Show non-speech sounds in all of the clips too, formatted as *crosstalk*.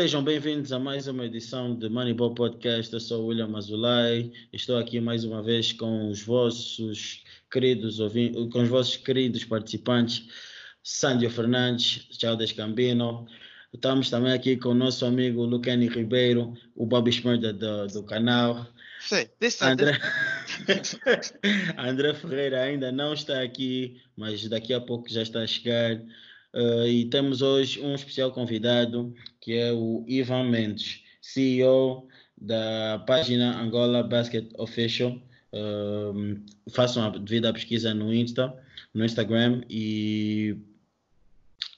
Sejam bem-vindos a mais uma edição de Moneyball Podcast. Eu sou o William Azulay. Estou aqui mais uma vez com os vossos queridos com os vossos queridos participantes, Sândio Fernandes, Tchau Descambino. Estamos também aqui com o nosso amigo Lucani Ribeiro, o Bob Schmurda do, do canal. Sim, André... *laughs* André Ferreira ainda não está aqui, mas daqui a pouco já está a chegar. Uh, e temos hoje um especial convidado, que é o Ivan Mendes, CEO da página Angola Basket Official. Uh, façam a devida pesquisa no Insta, no Instagram e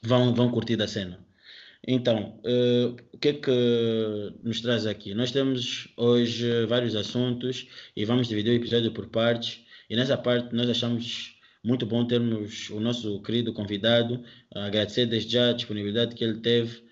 vão, vão curtir a cena. Então, uh, o que é que nos traz aqui? Nós temos hoje vários assuntos e vamos dividir o episódio por partes. E nessa parte nós achamos muito bom termos o nosso querido convidado, agradecer desde já a disponibilidade que ele teve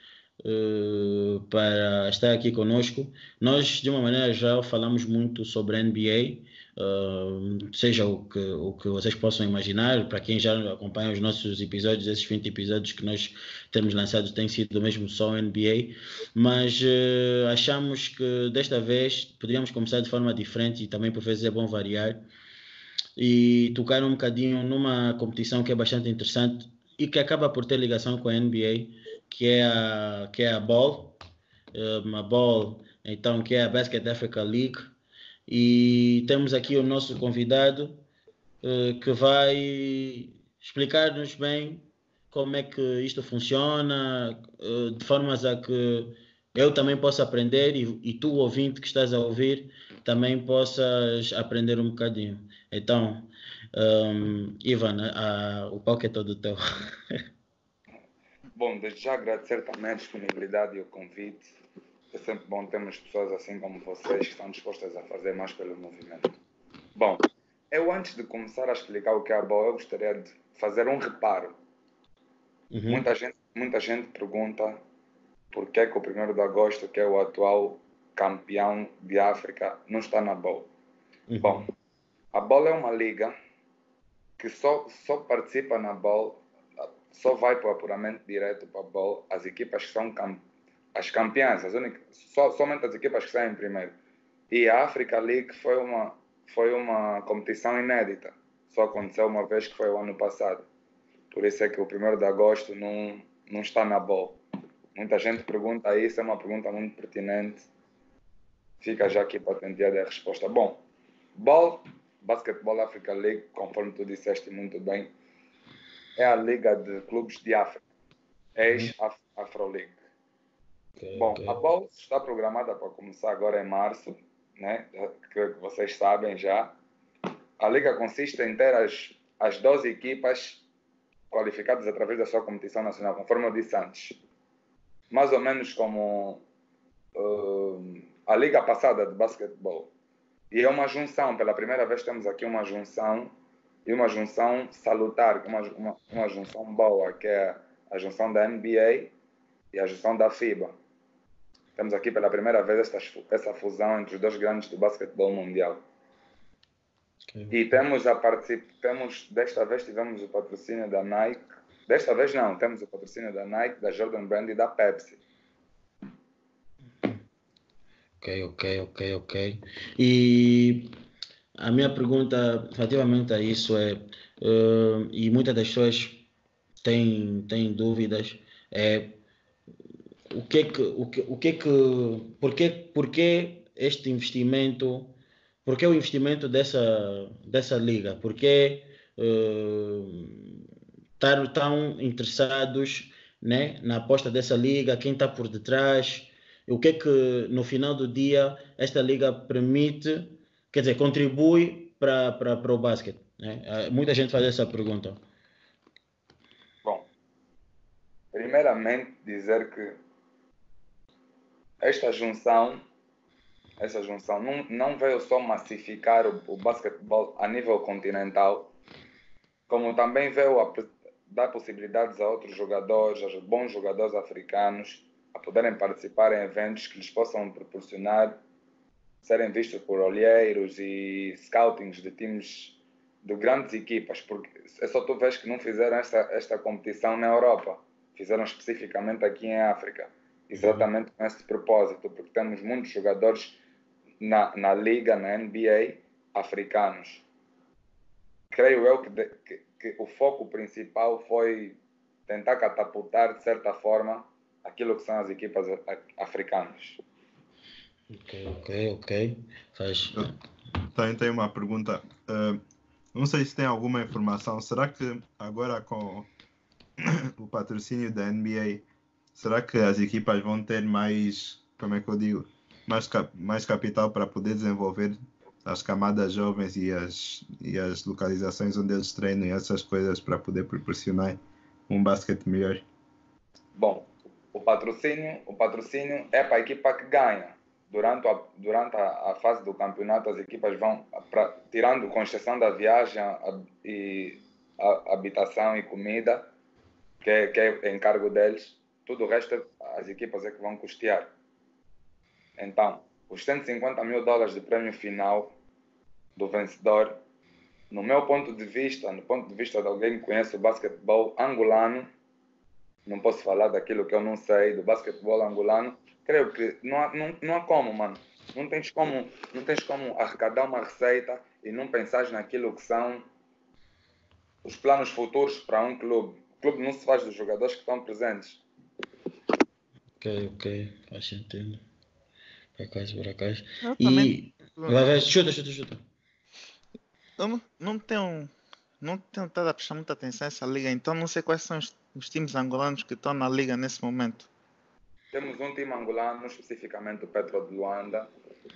uh, para estar aqui conosco. Nós, de uma maneira geral, falamos muito sobre a NBA, uh, seja o que, o que vocês possam imaginar, para quem já acompanha os nossos episódios, esses 20 episódios que nós temos lançado têm sido mesmo só NBA, mas uh, achamos que desta vez poderíamos começar de forma diferente e também por vezes é bom variar e tocar um bocadinho numa competição que é bastante interessante e que acaba por ter ligação com a NBA, que é a, que é a Ball, uma Ball, então, que é a Basket Africa League. E temos aqui o nosso convidado uh, que vai explicar-nos bem como é que isto funciona, uh, de formas a que eu também possa aprender e, e tu, ouvinte que estás a ouvir, também possas aprender um bocadinho. Então, um, Ivan, a, o palco é todo teu. bom, desde já agradecer também a disponibilidade e o convite. É sempre bom termos pessoas assim como vocês que estão dispostas a fazer mais pelo movimento. Bom, eu antes de começar a explicar o que é a boa, eu gostaria de fazer um reparo. Uhum. Muita, gente, muita gente pergunta por que, que o 1 de agosto, que é o atual campeão de África, não está na boa. Uhum. Bom, a bola é uma liga que só, só participa na bola, só vai para o apuramento direto para a bola as equipas que são camp as campeãs, as únicas, só, somente as equipas que saem primeiro. E a Africa League foi uma, foi uma competição inédita. Só aconteceu uma vez que foi o ano passado. Por isso é que o 1 de agosto não, não está na bola. Muita gente pergunta isso, é uma pergunta muito pertinente. Fica já aqui para tentar a resposta. Bom, bola Basketball Africa League, conforme tu disseste muito bem, é a liga de clubes de África, ex-Afro uhum. League. Okay, Bom, okay. a bola está programada para começar agora em março, né? que vocês sabem já. A liga consiste em ter as, as 12 equipas qualificadas através da sua competição nacional, conforme eu disse antes. Mais ou menos como uh, a liga passada de basquetebol e é uma junção, pela primeira vez temos aqui uma junção, e uma junção salutar, uma, uma, uma junção boa, que é a junção da NBA e a junção da FIBA. Temos aqui pela primeira vez esta, essa fusão entre os dois grandes do basquetebol mundial. Okay. E temos a particip... temos desta vez tivemos o patrocínio da Nike. Desta vez não, temos o patrocínio da Nike, da Jordan Brand e da Pepsi. Ok, ok, ok, ok. E a minha pergunta relativamente a isso é, uh, e muitas das pessoas têm, têm dúvidas, é o que é que, o que, o que, é que por, que, por que este investimento, por que o investimento dessa, dessa liga? Por que uh, estar tão interessados né, na aposta dessa liga? Quem está por detrás? O que é que no final do dia esta liga permite, quer dizer, contribui para, para, para o basquete? Né? Ah, muita gente faz essa pergunta. Bom, primeiramente dizer que esta junção, essa junção não, não veio só massificar o, o basquetebol a nível continental, como também veio a, dar possibilidades a outros jogadores, a bons jogadores africanos, a poderem participar em eventos que lhes possam proporcionar serem vistos por olheiros e scoutings de times de grandes equipas, porque é só tu vês que não fizeram esta, esta competição na Europa, fizeram especificamente aqui em África. exatamente com esse propósito, porque temos muitos jogadores na, na liga, na NBA, africanos. Creio eu que, de, que, que o foco principal foi tentar catapultar, de certa forma, aquilo que são as equipas africanas. Ok, ok, ok. Faz. Também tenho uma pergunta. Uh, não sei se tem alguma informação. Será que agora com o patrocínio da NBA, será que as equipas vão ter mais, como é que eu digo, mais, cap mais capital para poder desenvolver as camadas jovens e as, e as localizações onde eles treinam e essas coisas para poder proporcionar um basquete melhor? Bom, o patrocínio, o patrocínio é para a equipa que ganha durante a, durante a, a, fase do campeonato, as equipas vão, pra, tirando com exceção da viagem a, e a, habitação e comida, que é, que é encargo deles, tudo o resto as equipas é que vão custear. Então, os 150 mil dólares de prêmio final do vencedor, no meu ponto de vista, no ponto de vista de alguém que conhece o basquetebol angolano, não posso falar daquilo que eu não sei do basquetebol angolano, creio que não há, não, não há como, mano. Não tens como, não tens como arrecadar uma receita e não pensar naquilo que são os planos futuros para um clube. O clube não se faz dos jogadores que estão presentes. Ok, ok, faz sentido. Por acaso, por acaso. e. Vai, vai, chuta, chuta, chuta. Eu não, tenho. Não tenho estado a prestar muita atenção a essa liga, então não sei quais são os, os times angolanos que estão na liga nesse momento. Temos um time angolano, especificamente o Petro de Luanda.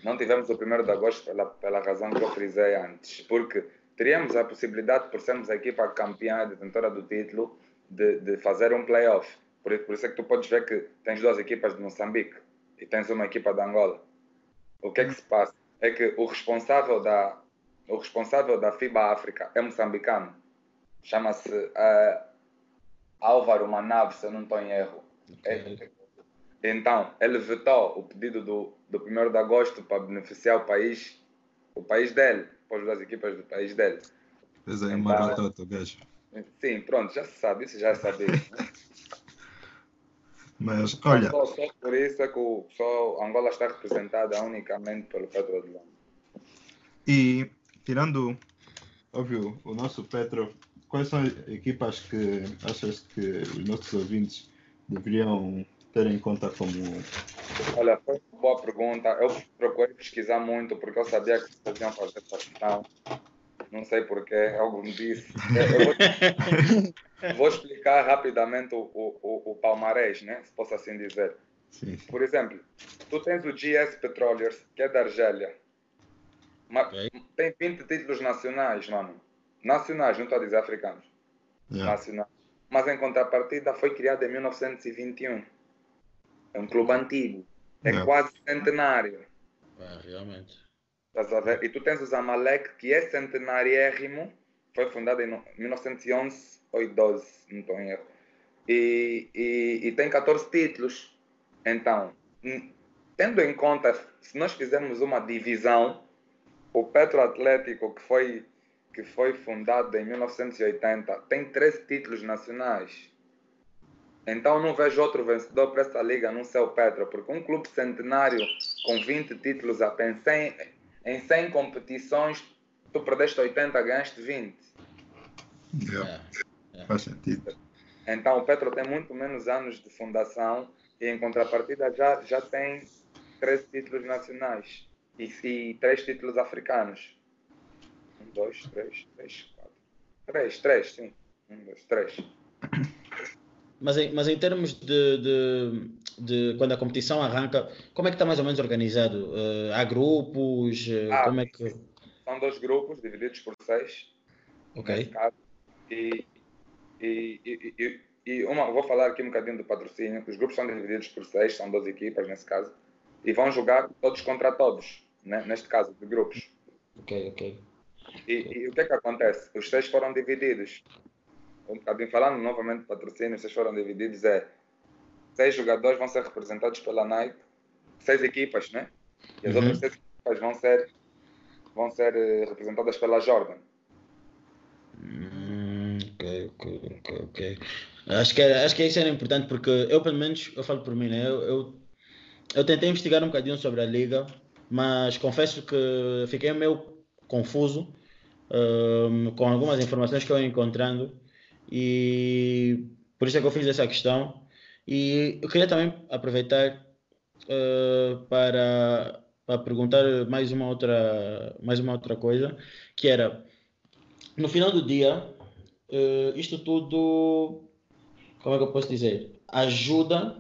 Não tivemos o primeiro de agosto pela, pela razão que eu frisei antes, porque teríamos a possibilidade, por sermos a equipa campeã, detentora do título, de, de fazer um playoff. Por, por isso é que tu podes ver que tens duas equipas de Moçambique e tens uma equipa de Angola. O que é que se passa? É que o responsável da, o responsável da FIBA África é moçambicano. Chama-se uh, Álvaro Manave, se eu não estou em erro. É, então, ele vetou o pedido do, do 1 de agosto para beneficiar o país, o país dele, para as equipas do país dele. Pois é, então, marotota, gajo. Sim, pronto, já se sabe, isso já sabia. *laughs* Mas, olha... Só, só, por isso é que o, só Angola está representada unicamente pelo de Londres. E, tirando, óbvio, o nosso Petro, quais são as equipas que achas que os nossos ouvintes deveriam ter em conta como. Olha, foi uma boa pergunta. Eu procurei pesquisar muito porque eu sabia que vocês iam fazer essa questão. Não sei porquê, algo me disse. Vou, *laughs* vou, explicar rapidamente o, o, o palmarés, né? se posso assim dizer. Sim. Por exemplo, tu tens o GS Petroleers, que é da Argélia. Okay. Tem 20 títulos nacionais, mano. Nacionais, não estou a dizer africanos. Yeah. Nacionais. Mas em contrapartida foi criado em 1921. É um clube antigo. É Não. quase centenário. É, realmente. Estás a ver? E tu tens o Zamalek, que é centenariérrimo. Foi fundado em 1911 ou 12, não estou em erro. E, e, e tem 14 títulos. Então, tendo em conta, se nós fizermos uma divisão, o Petro Atlético, que foi, que foi fundado em 1980, tem 13 títulos nacionais. Então não vejo outro vencedor para essa liga não ser o Petra, porque um clube centenário com 20 títulos apenas, 100, em 100 competições, tu perdeste 80, ganhaste 20. Yeah. Yeah. Faz sentido. Então o Petro tem muito menos anos de fundação e em contrapartida já, já tem três títulos nacionais e, e três títulos africanos. Um, dois, três, três, quatro. Três, três, sim. Um, dois, três. Mas em, mas em termos de, de, de, quando a competição arranca, como é que está mais ou menos organizado? Uh, há grupos? Uh, ah, como é que... São dois grupos divididos por seis. Ok. Caso, e, e, e, e, uma, vou falar aqui um bocadinho do patrocínio. Os grupos são divididos por seis, são 12 equipas nesse caso. E vão jogar todos contra todos, né? neste caso, de grupos. Ok, ok. E, e o que é que acontece? Os seis foram divididos bocadinho falando novamente de patrocínio, vocês foram divididos, é seis jogadores vão ser representados pela Nike, seis equipas, né? E as uhum. outras seis equipas vão ser, vão ser uh, representadas pela Jordan. Hum, ok, ok, ok, ok. Acho que, era, acho que isso era importante porque eu, pelo menos, eu falo por mim, né? Eu, eu, eu tentei investigar um bocadinho sobre a liga, mas confesso que fiquei meio confuso um, com algumas informações que eu ia encontrando e por isso é que eu fiz essa questão. E eu queria também aproveitar uh, para, para perguntar mais uma outra mais uma outra coisa, que era no final do dia, uh, isto tudo como é que eu posso dizer? Ajuda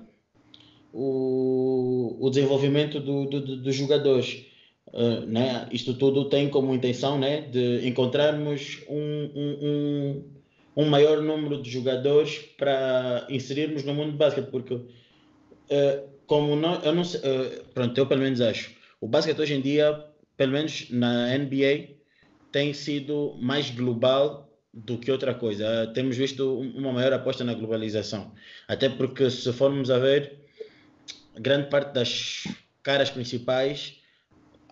o, o desenvolvimento do, do, dos jogadores. Uh, né? Isto tudo tem como intenção né, de encontrarmos um, um, um, maior número de jogadores para inserirmos no mundo do basquete, porque uh, como não, eu não sei, uh, pronto, eu pelo menos acho, o basquete hoje em dia, pelo menos na NBA, tem sido mais global do que outra coisa. Temos visto uma maior aposta na globalização. Até porque, se formos a ver, grande parte das caras principais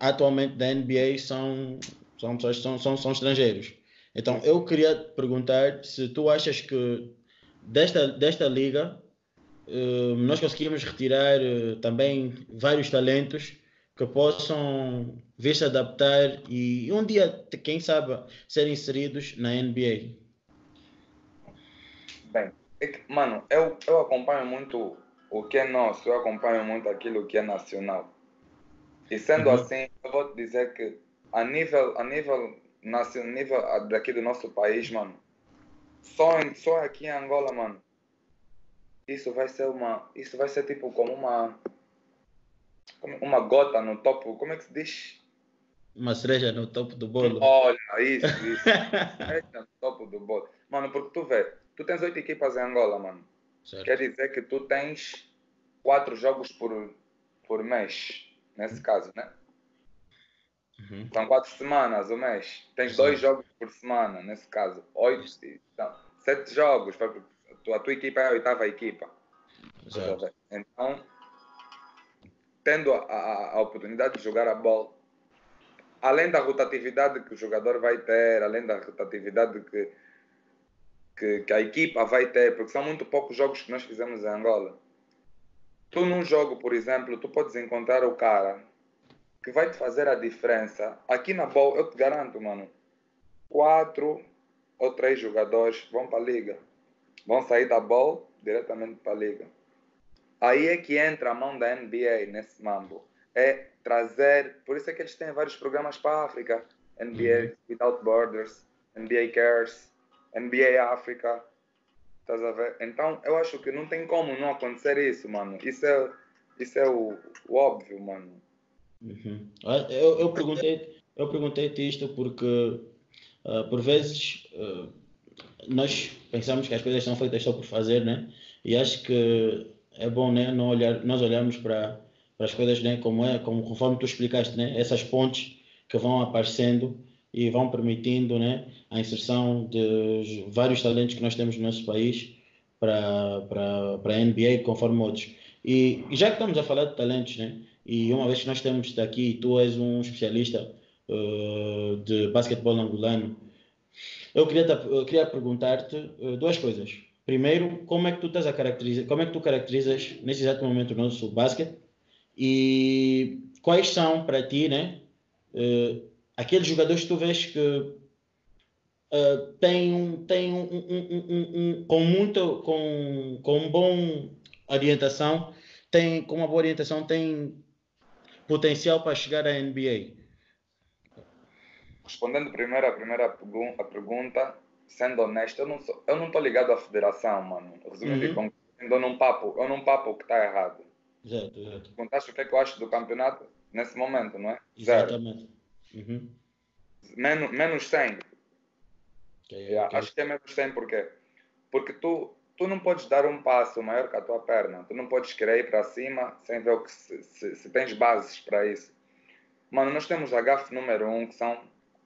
atualmente da NBA são, são pessoas são, são, são estrangeiros. Então, eu queria perguntar se tu achas que desta, desta liga uh, nós conseguimos retirar uh, também vários talentos que possam vir se adaptar e um dia, quem sabe, ser inseridos na NBA? Bem, é que, mano, eu, eu acompanho muito o que é nosso, eu acompanho muito aquilo que é nacional. E sendo uhum. assim, eu vou te dizer que a nível, a nível, nacional, nível daqui do nosso país, mano, só, em, só aqui em Angola, mano, isso vai ser uma, isso vai ser tipo como uma uma gota no topo, como é que se diz? Uma cereja no topo do bolo. Olha, isso, isso. *laughs* cereja no topo do bolo. Mano, porque tu vê, tu tens oito equipas em Angola, mano. Certo. Quer dizer que tu tens quatro jogos por, por mês, nesse caso, né? Uhum. São quatro semanas o mês. Tens dois jogos por semana, nesse caso. Oito, então, sete jogos. A tua equipa é a oitava equipa. Exato. Então, tendo a, a, a, oportunidade de jogar a bola, além da rotatividade que o jogador vai ter, além da rotatividade que, que, que, a equipa vai ter, porque são muito poucos jogos que nós fizemos em Angola. Tu num jogo, por exemplo, tu podes encontrar o cara que vai te fazer a diferença. Aqui na bola, eu te garanto, mano, quatro ou três jogadores vão para a liga. Vão sair da bola diretamente para a liga. Aí é que entra a mão da NBA nesse mambo. É trazer, por isso é que eles têm vários programas para a África. NBA uhum. Without Borders, NBA Cares, NBA África. Estás a ver? Então eu acho que não tem como não acontecer isso, mano. Isso é, isso é o, o óbvio, mano. Uhum. Ah, eu, eu perguntei eu perguntei-te isto porque uh, por vezes uh, nós pensamos que as coisas são feitas só por fazer, né? E acho que é bom né, não olhar, nós olharmos para, para as coisas né, como é, como, conforme tu explicaste, né, essas pontes que vão aparecendo e vão permitindo né, a inserção de vários talentos que nós temos no nosso país para, para, para a NBA, conforme outros. E, já que estamos a falar de talentos, né, e uma vez que nós temos daqui, tu és um especialista uh, de basquetebol angolano, eu queria, eu queria perguntar-te uh, duas coisas. Primeiro, como é que tu estás a caracterizar, como é que tu caracterizas nesse exato momento o nosso basquete e quais são para ti, né, uh, aqueles jogadores que tu vês que uh, têm um, têm um, um, um, com muito, com, com um bom orientação, tem com uma boa orientação, tem potencial para chegar à NBA? Respondendo primeiro a primeira pergunta, sendo honesto, eu não sou, eu não tô ligado à federação, mano. Resumindo, uhum. eu num papo, eu num papo que está errado. Exato, exato. Perguntaste o que é que eu acho do campeonato nesse momento, não é? Exatamente. Uhum. Menos, menos 100. Okay, yeah, okay. Acho que é menos 100 porquê? Porque tu, tu não podes dar um passo maior que a tua perna. Tu não podes querer ir para cima sem ver o que se, se, se tens bases para isso. Mano, nós temos a GAF número 1, um, que são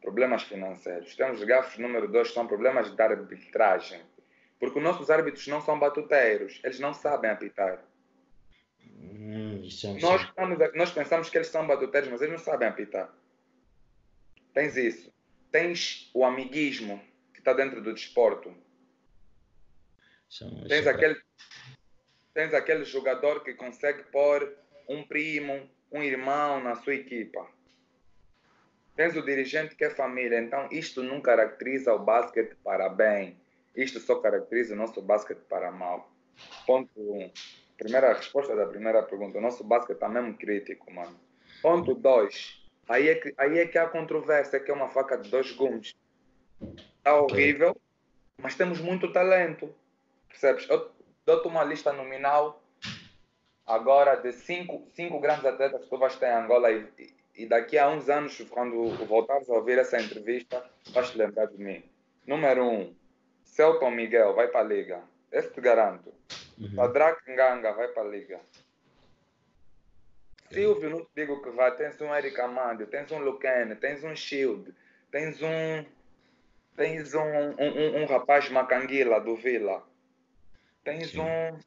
problemas financeiros. Temos gafos número dois, são problemas de arbitragem. Porque os nossos árbitros não são batuteiros, eles não sabem apitar. Hum, é nós, estamos, nós pensamos que eles são batuteiros, mas eles não sabem apitar. Tens isso. Tens o amiguismo que está dentro do desporto. Tens aquele, tens aquele jogador que consegue pôr um primo, um irmão na sua equipa. Tens o dirigente que é família. Então, isto não caracteriza o basquete para bem. Isto só caracteriza o nosso basquete para mal. Ponto 1. Um. Primeira resposta da primeira pergunta. O nosso basquete está mesmo crítico, mano. Ponto 2. Aí, é que, aí é que há controvérsia, que é uma faca de dois gumes. Está horrível, mas temos muito talento. Percebes? Eu dou-te uma lista nominal agora de cinco, cinco grandes atletas que tu vais ter em Angola e, e daqui a uns anos, quando voltares a ouvir essa entrevista, vais te lembrar de mim. Número um, Celton Miguel vai para a Liga. Esse te garanto. Uhum. Sadrak Nganga vai para a Liga. Silvio, não te digo que vai. Tens um Eric Amandio, tens um Lucane, tens um Shield, tens um. Tens um, um, um, um rapaz Macanguila do Vila. Tens Sim. um.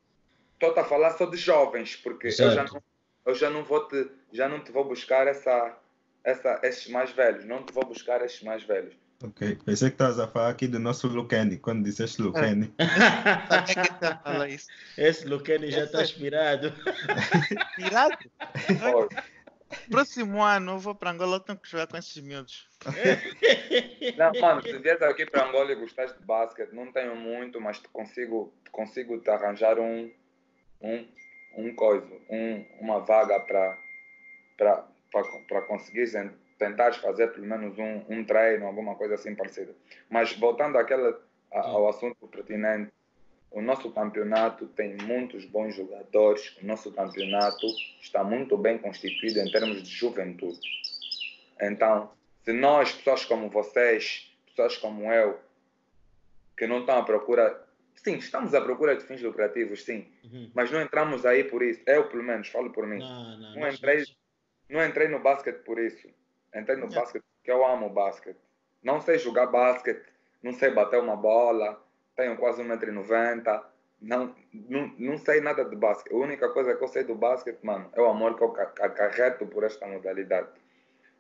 Estou a falar só de jovens, porque eu já, não, eu já não vou te. Já não te vou buscar essa, essa, esses mais velhos. Não te vou buscar esses mais velhos. Ok, pensei que estavas a falar aqui do nosso Lucani, quando disseste Lucani. *laughs* Quem é que está a falar isso? Esse Lucani já está inspirado. *laughs* Tirado? Olha, *laughs* Próximo ano eu vou para Angola, eu tenho que jogar com esses miúdos. Não, mano, se vier aqui para Angola e gostares de basquete, não tenho muito, mas te consigo, consigo te arranjar um, um, um coisa, um, uma vaga para para para conseguires en- tentares fazer pelo menos um, um treino, alguma coisa assim parecida. Mas voltando àquela, a- ao assunto pertinente, o nosso campeonato tem muitos bons jogadores, o nosso campeonato está muito bem constituído em termos de juventude. Então, se nós, pessoas como vocês, pessoas como eu, que não estão à procura, sim, estamos à procura de fins lucrativos, sim, Uhum. mas não entramos aí por isso. Eu, pelo menos, falo por mim. Não, não, Não entrei- Não entrei no basquete por isso. Entrei no Yeah. basquete porque eu amo basquete. Não sei jogar basquete, não sei bater uma bola, tenho quase 1,90m. Não, não, não sei nada de basquete. A única coisa que eu sei do basquete, mano, é o amor que eu ca- acarreto por esta modalidade.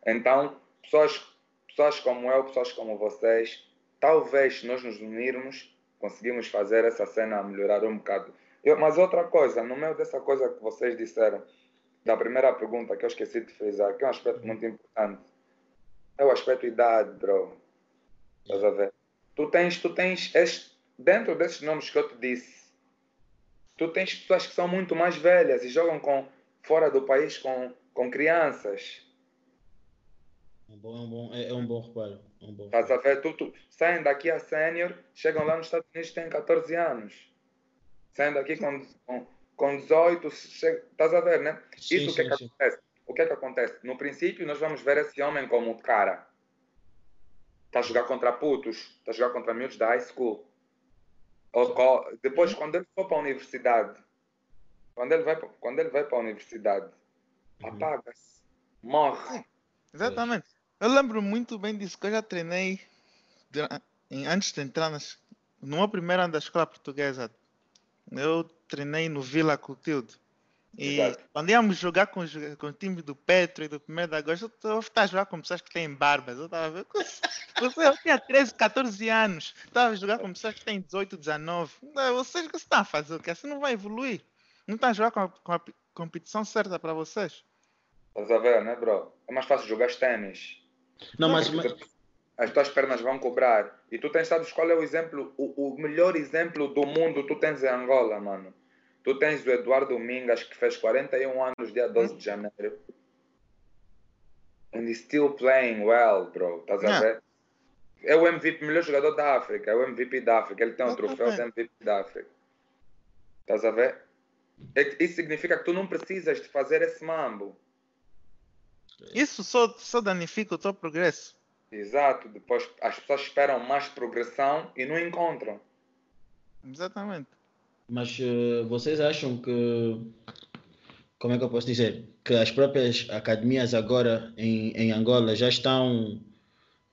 Então, pessoas, pessoas como eu, pessoas como vocês, talvez nós nos unirmos, conseguimos fazer essa cena melhorar um bocado. Eu- mas outra coisa, no meio dessa coisa que vocês disseram, da primeira pergunta que eu esqueci de frisar, que é um aspecto muito importante, é o aspecto idade, bro. Estás a ver? Tu tens, tu tens, este, dentro desses nomes que eu te disse, tu tens pessoas que são muito mais velhas e jogam com, fora do país com, com crianças. É um bom, é um bom, é, é um bom reparo. É um bom Estás a ver? Tu, tu, saem daqui a sénior, chegam lá nos Estados Unidos têm 14 anos. Saem daqui com, com, com 18, che- estás a ver, né? Sim, Isso o que é sim, que sim. acontece? O que é que acontece? No princípio, nós vamos ver esse homem como o cara. Está a jogar contra putos, está a jogar contra miúdos da high school. Co- depois, quando ele for para a universidade, quando ele vai, pa- quando ele vai para a universidade, Uhum. apaga-se, morre. Exatamente. Eu lembro muito bem disso, que eu já treinei antes de entrar nas, no meu primeiro ano da escola portuguesa. Eu treinei no Vila Clotilde. E Exato. quando íamos jogar com, com o time do Petro e do 1 de agosto, eu estava a jogar com pessoas que têm barbas. Eu estava a ver. Você, eu tinha 13, 14 anos. Estava a jogar com pessoas que têm 18, 19. Não, Vocês o que você está a fazer? O que? Assim não vai evoluir. Não está a jogar com a, com a competição certa para vocês. Estás a ver, né, bro? É mais fácil jogar ténis. Não, mas, Porque As tuas pernas vão cobrar. E tu tens, sabes qual é o exemplo, o, o melhor exemplo do mundo tu tens em Angola, mano. Tu tens o Eduardo Mingas, que fez 41 anos dia 12 de janeiro. And he's still playing well, bro. Estás a ver? É o MVP, melhor jogador da África. É o MVP da África. Ele tem um troféu de. MVP da África. Estás a ver? É Isso significa que tu não precisas de fazer esse mambo. Isso só, só danifica o teu progresso. Exato. Depois as pessoas esperam mais progressão e não encontram. Exatamente. mas eh, vocês acham que. Como é que eu posso dizer? Que as próprias academias agora em, em Angola já estão.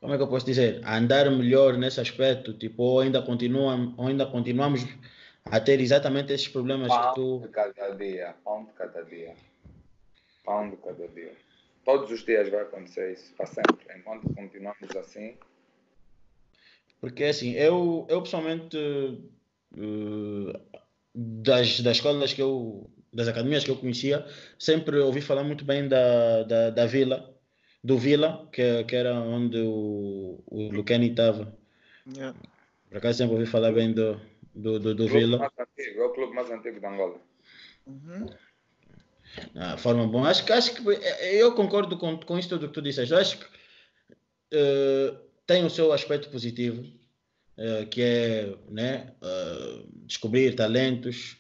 Como é que eu posso dizer? A andar melhor nesse aspecto? Tipo, ou ainda, continuam, ou ainda continuamos a ter exatamente esses problemas que Pão tu. de cada dia, pão de cada dia. Pão de cada dia. Todos os dias vai acontecer isso, para sempre. Enquanto continuamos assim, Porque assim, eu, eu pessoalmente uh, das, das escolas que eu, das academias que eu conhecia, sempre ouvi falar muito bem da, da, da Vila, do Vila, que, que era onde o, o Lucani estava. Yeah. Por acaso sempre ouvi falar bem do, do, do, do Vila. mais antigo, é o clube mais antigo de Angola. Uhum. Ah, forma bom. Acho que, acho que eh, eu concordo com, com isso tudo que tu disseste. Acho que eh, tem o seu aspecto positivo, eh, que é né, eh, descobrir talentos,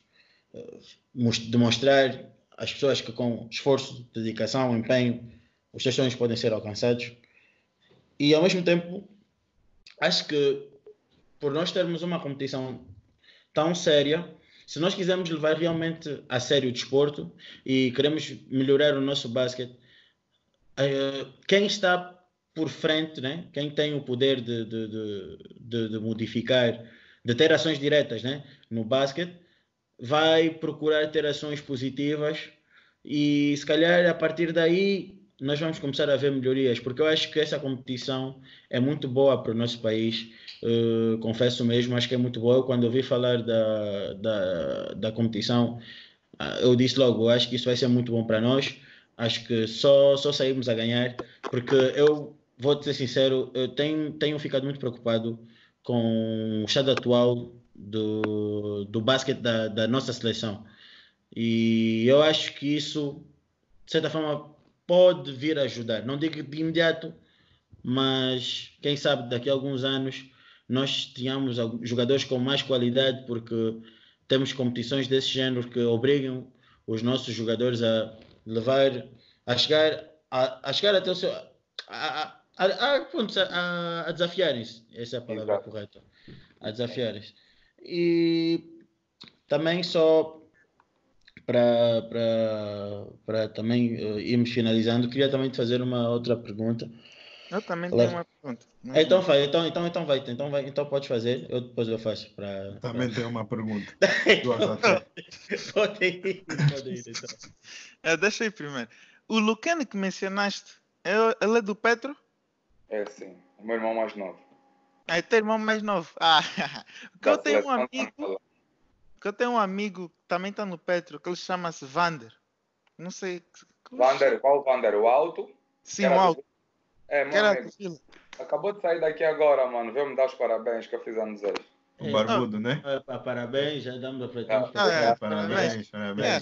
demonstrar às pessoas que com esforço, dedicação, empenho, os seus sonhos podem ser alcançados. E ao mesmo tempo, acho que por nós termos uma competição tão séria, se nós quisermos levar realmente a sério o desporto e queremos melhorar o nosso basquete, eh, quem está por frente, né? quem tem o poder de, de, de, de- modificar, de ter ações diretas né? no basquete, vai procurar ter ações positivas e se calhar a partir daí nós vamos começar a ver melhorias, porque eu acho que essa competição é muito boa para o nosso país. Uh, confesso mesmo, acho que é muito boa. Eu, quando ouvi falar da, da, da competição, ah, eu disse logo: acho que isso vai ser muito bom para nós. Acho que só, só saímos a ganhar, porque eu vou ser sincero, eu tenho, tenho ficado muito preocupado com o estado atual do, do basquete da, da nossa seleção. E eu acho que isso, de certa forma, pode vir a ajudar. Não digo de imediato, mas quem sabe daqui a alguns anos nós tenhamos jogadores com mais qualidade, porque temos competições desse género que obrigam os nossos jogadores a levar, a chegar, a, a chegar até o seu. a, a- a desafiarem-se. Essa é a palavra Exato. correta. A desafiarem-se. E também só para, para, para também eh, irmos finalizando, queria também te fazer uma outra pergunta. Eu também Claro. tenho uma pergunta. Mas- Então vai, então, então, então vai, então vai, então podes fazer, eu depois eu faço para. Também tenho uma pergunta. *laughs* Pode ir, pode ir, então. *laughs* É, deixa aí primeiro. O Lucane que mencionaste, é, ele é do Petro? É sim, o meu irmão mais novo. Aí tem irmão mais novo. Ah, *laughs* porque eu Da tenho um amigo. Que eu tenho um amigo que também está no Petro, que ele chama-se Vander. Não sei. Vander, qual Vander? O alto? Sim, o do- alto. É, meu era amigo, do acabou de sair daqui agora, mano. Veio me dar os parabéns que eu fiz anos hoje. O barbudo, né? Pa- Parabéns, já damos aproveitamos Ah, é. para Parabéns, parabéns. É.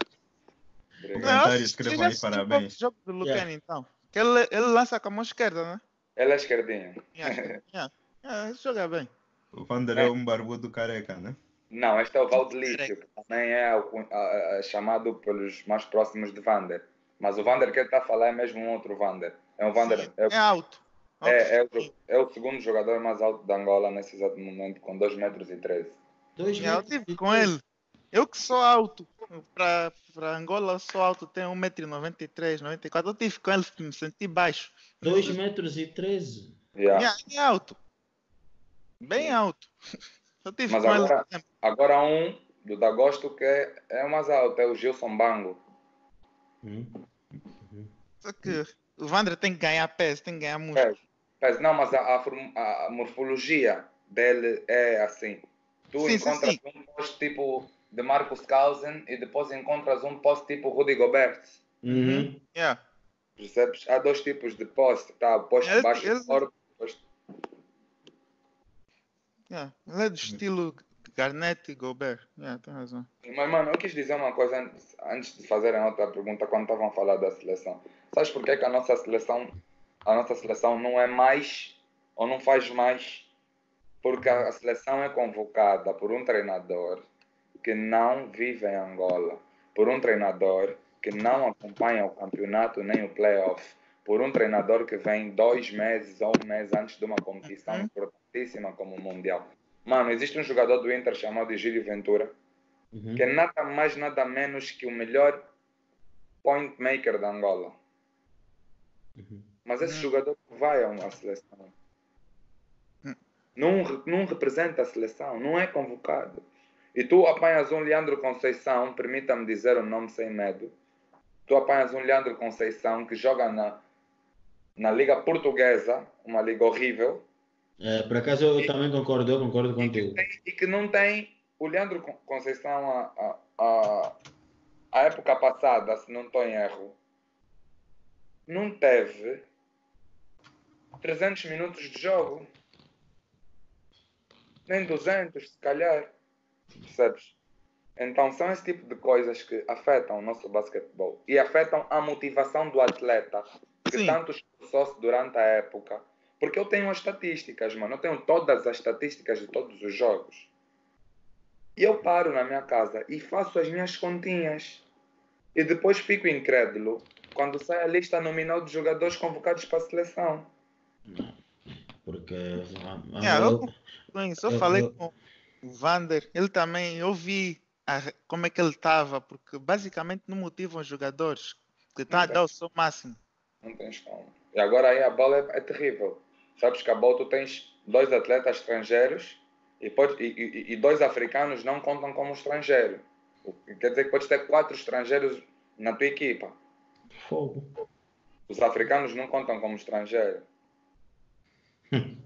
Obrigado. Comentário, eu escrevam já aí, parabéns. jogo do Lucane, então. Que ele, ele lança com a mão esquerda, né? Ele é esquerdinho. Yeah, yeah. *laughs* Yeah, ele joga bem. O Vander é um barbudo careca, né? Não, este é o Valdelício, que também é o- a- a- chamado pelos mais próximos de Vander. Mas o Vander que ele está a falar é mesmo um outro Vander. É um Vander. Sim, É, é alto. é, é Alto. o, é o segundo jogador mais alto da Angola nesse exato momento, com 2 metros e 13. Dois Yeah, eu tive com ele. Eu que sou alto. Para Angola, eu sou alto, tenho 1,93m, 94 Eu tive com ele, me senti baixo. Dois metros e treze. Yeah. Yeah, é alto. Bem alto. Eu tive Mas com agora-. Agora um do Dagosto que é, é o mais alto, é o Gilson Bango. Hum. Só que o Vandra tem que ganhar peso, tem que ganhar músculo. Mas não, mas a, a a- morfologia dele é assim. Tu Sim, sim, encontras sim. um post tipo de Marcus Cousin e depois encontras um post tipo Rudy Gobert. Uhum. Yeah. Percebes? Há dois tipos de post. Tá, o post baixo ele- e forte. post- Yeah. Ele é do estilo Garnett e Gobert. Yeah, tem razão. Mas, mano, eu quis dizer uma coisa antes, antes de fazerem outra pergunta quando estavam a falar da seleção. Sabes por que, que a nossa seleção a nossa seleção não é mais ou não faz mais? Porque a seleção é convocada por um treinador que não vive em Angola, por um treinador que não acompanha o campeonato nem o playoff, por um treinador que vem dois meses ou um mês antes de uma competição Uhum. importantíssima como o Mundial. Mano, existe um jogador do Inter chamado Egílio Ventura, Uhum. que é nada mais, nada menos que o melhor point maker da Angola. Uhum. Mas esse Hum. jogador vai a uma seleção. Hum. Não, não representa a seleção, não é convocado. E tu apanhas um Leandro Conceição, permita-me dizer o nome sem medo. Tu apanhas um Leandro Conceição que joga na, na Liga Portuguesa, uma liga horrível, É, por acaso eu também concordo, eu concordo contigo. e que não tem o Leandro Conceição, a, a, a época passada, se não estou em erro, não teve 300 minutos de jogo. Nem 200, se calhar. Percebes? Então são esse tipo de coisas que afetam o nosso basquetebol e afetam a motivação do atleta que Sim. tanto esforçou-se durante a época. Porque eu tenho as estatísticas, mano. Eu tenho todas as estatísticas de todos os jogos. E eu paro na minha casa e faço as minhas continhas. E depois fico incrédulo quando sai a lista nominal de jogadores convocados para a seleção. Porque. a- a- Yeah, eu, só eu- falei eu- com o Vander, ele também, eu vi a- como é que ele estava, porque basicamente não motivam os jogadores, que estão a Ok. dar o seu máximo. Não tens como. E agora aí a bola é, é terrível. Sabes que a bola tu tens dois atletas estrangeiros e, pode, e, e- e dois africanos não contam como estrangeiro. Quer dizer que podes ter quatro estrangeiros na tua equipa. Fogo. Os africanos não contam como estrangeiro. *laughs*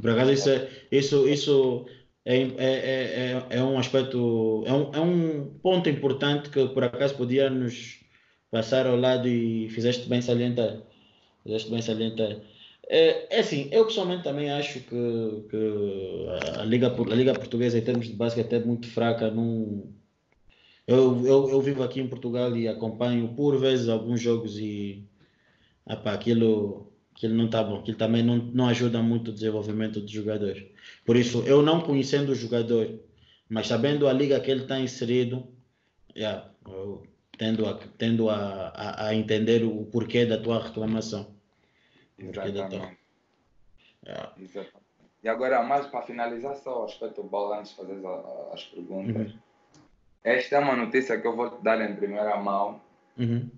Por acaso, isso, é, isso, isso é, é, é, é- é um aspecto, é um, é um ponto importante que por acaso podia nos passar ao lado e fizeste bem salientar. Fizeste bem salientar. É, é assim, eu pessoalmente também acho que, que a, Liga, a Liga Portuguesa em termos de basquete é muito fraca. Não, eu, eu, eu vivo aqui em Portugal e acompanho por vezes alguns jogos e epá, aquilo, aquilo não está bom. Aquilo também não, não ajuda muito o desenvolvimento dos jogadores. Por isso, eu não conhecendo o jogador, mas sabendo a liga que ele está inserido, yeah, eu tendo, a, tendo a, a, a entender o porquê da tua reclamação. Porquê da tua- Exatamente. Yeah. Exatamente. E agora, mais para finalizar, só o aspecto bola antes de fazer a- as perguntas. Uhum. Esta é uma notícia que eu vou te dar em primeira mão. Uhum.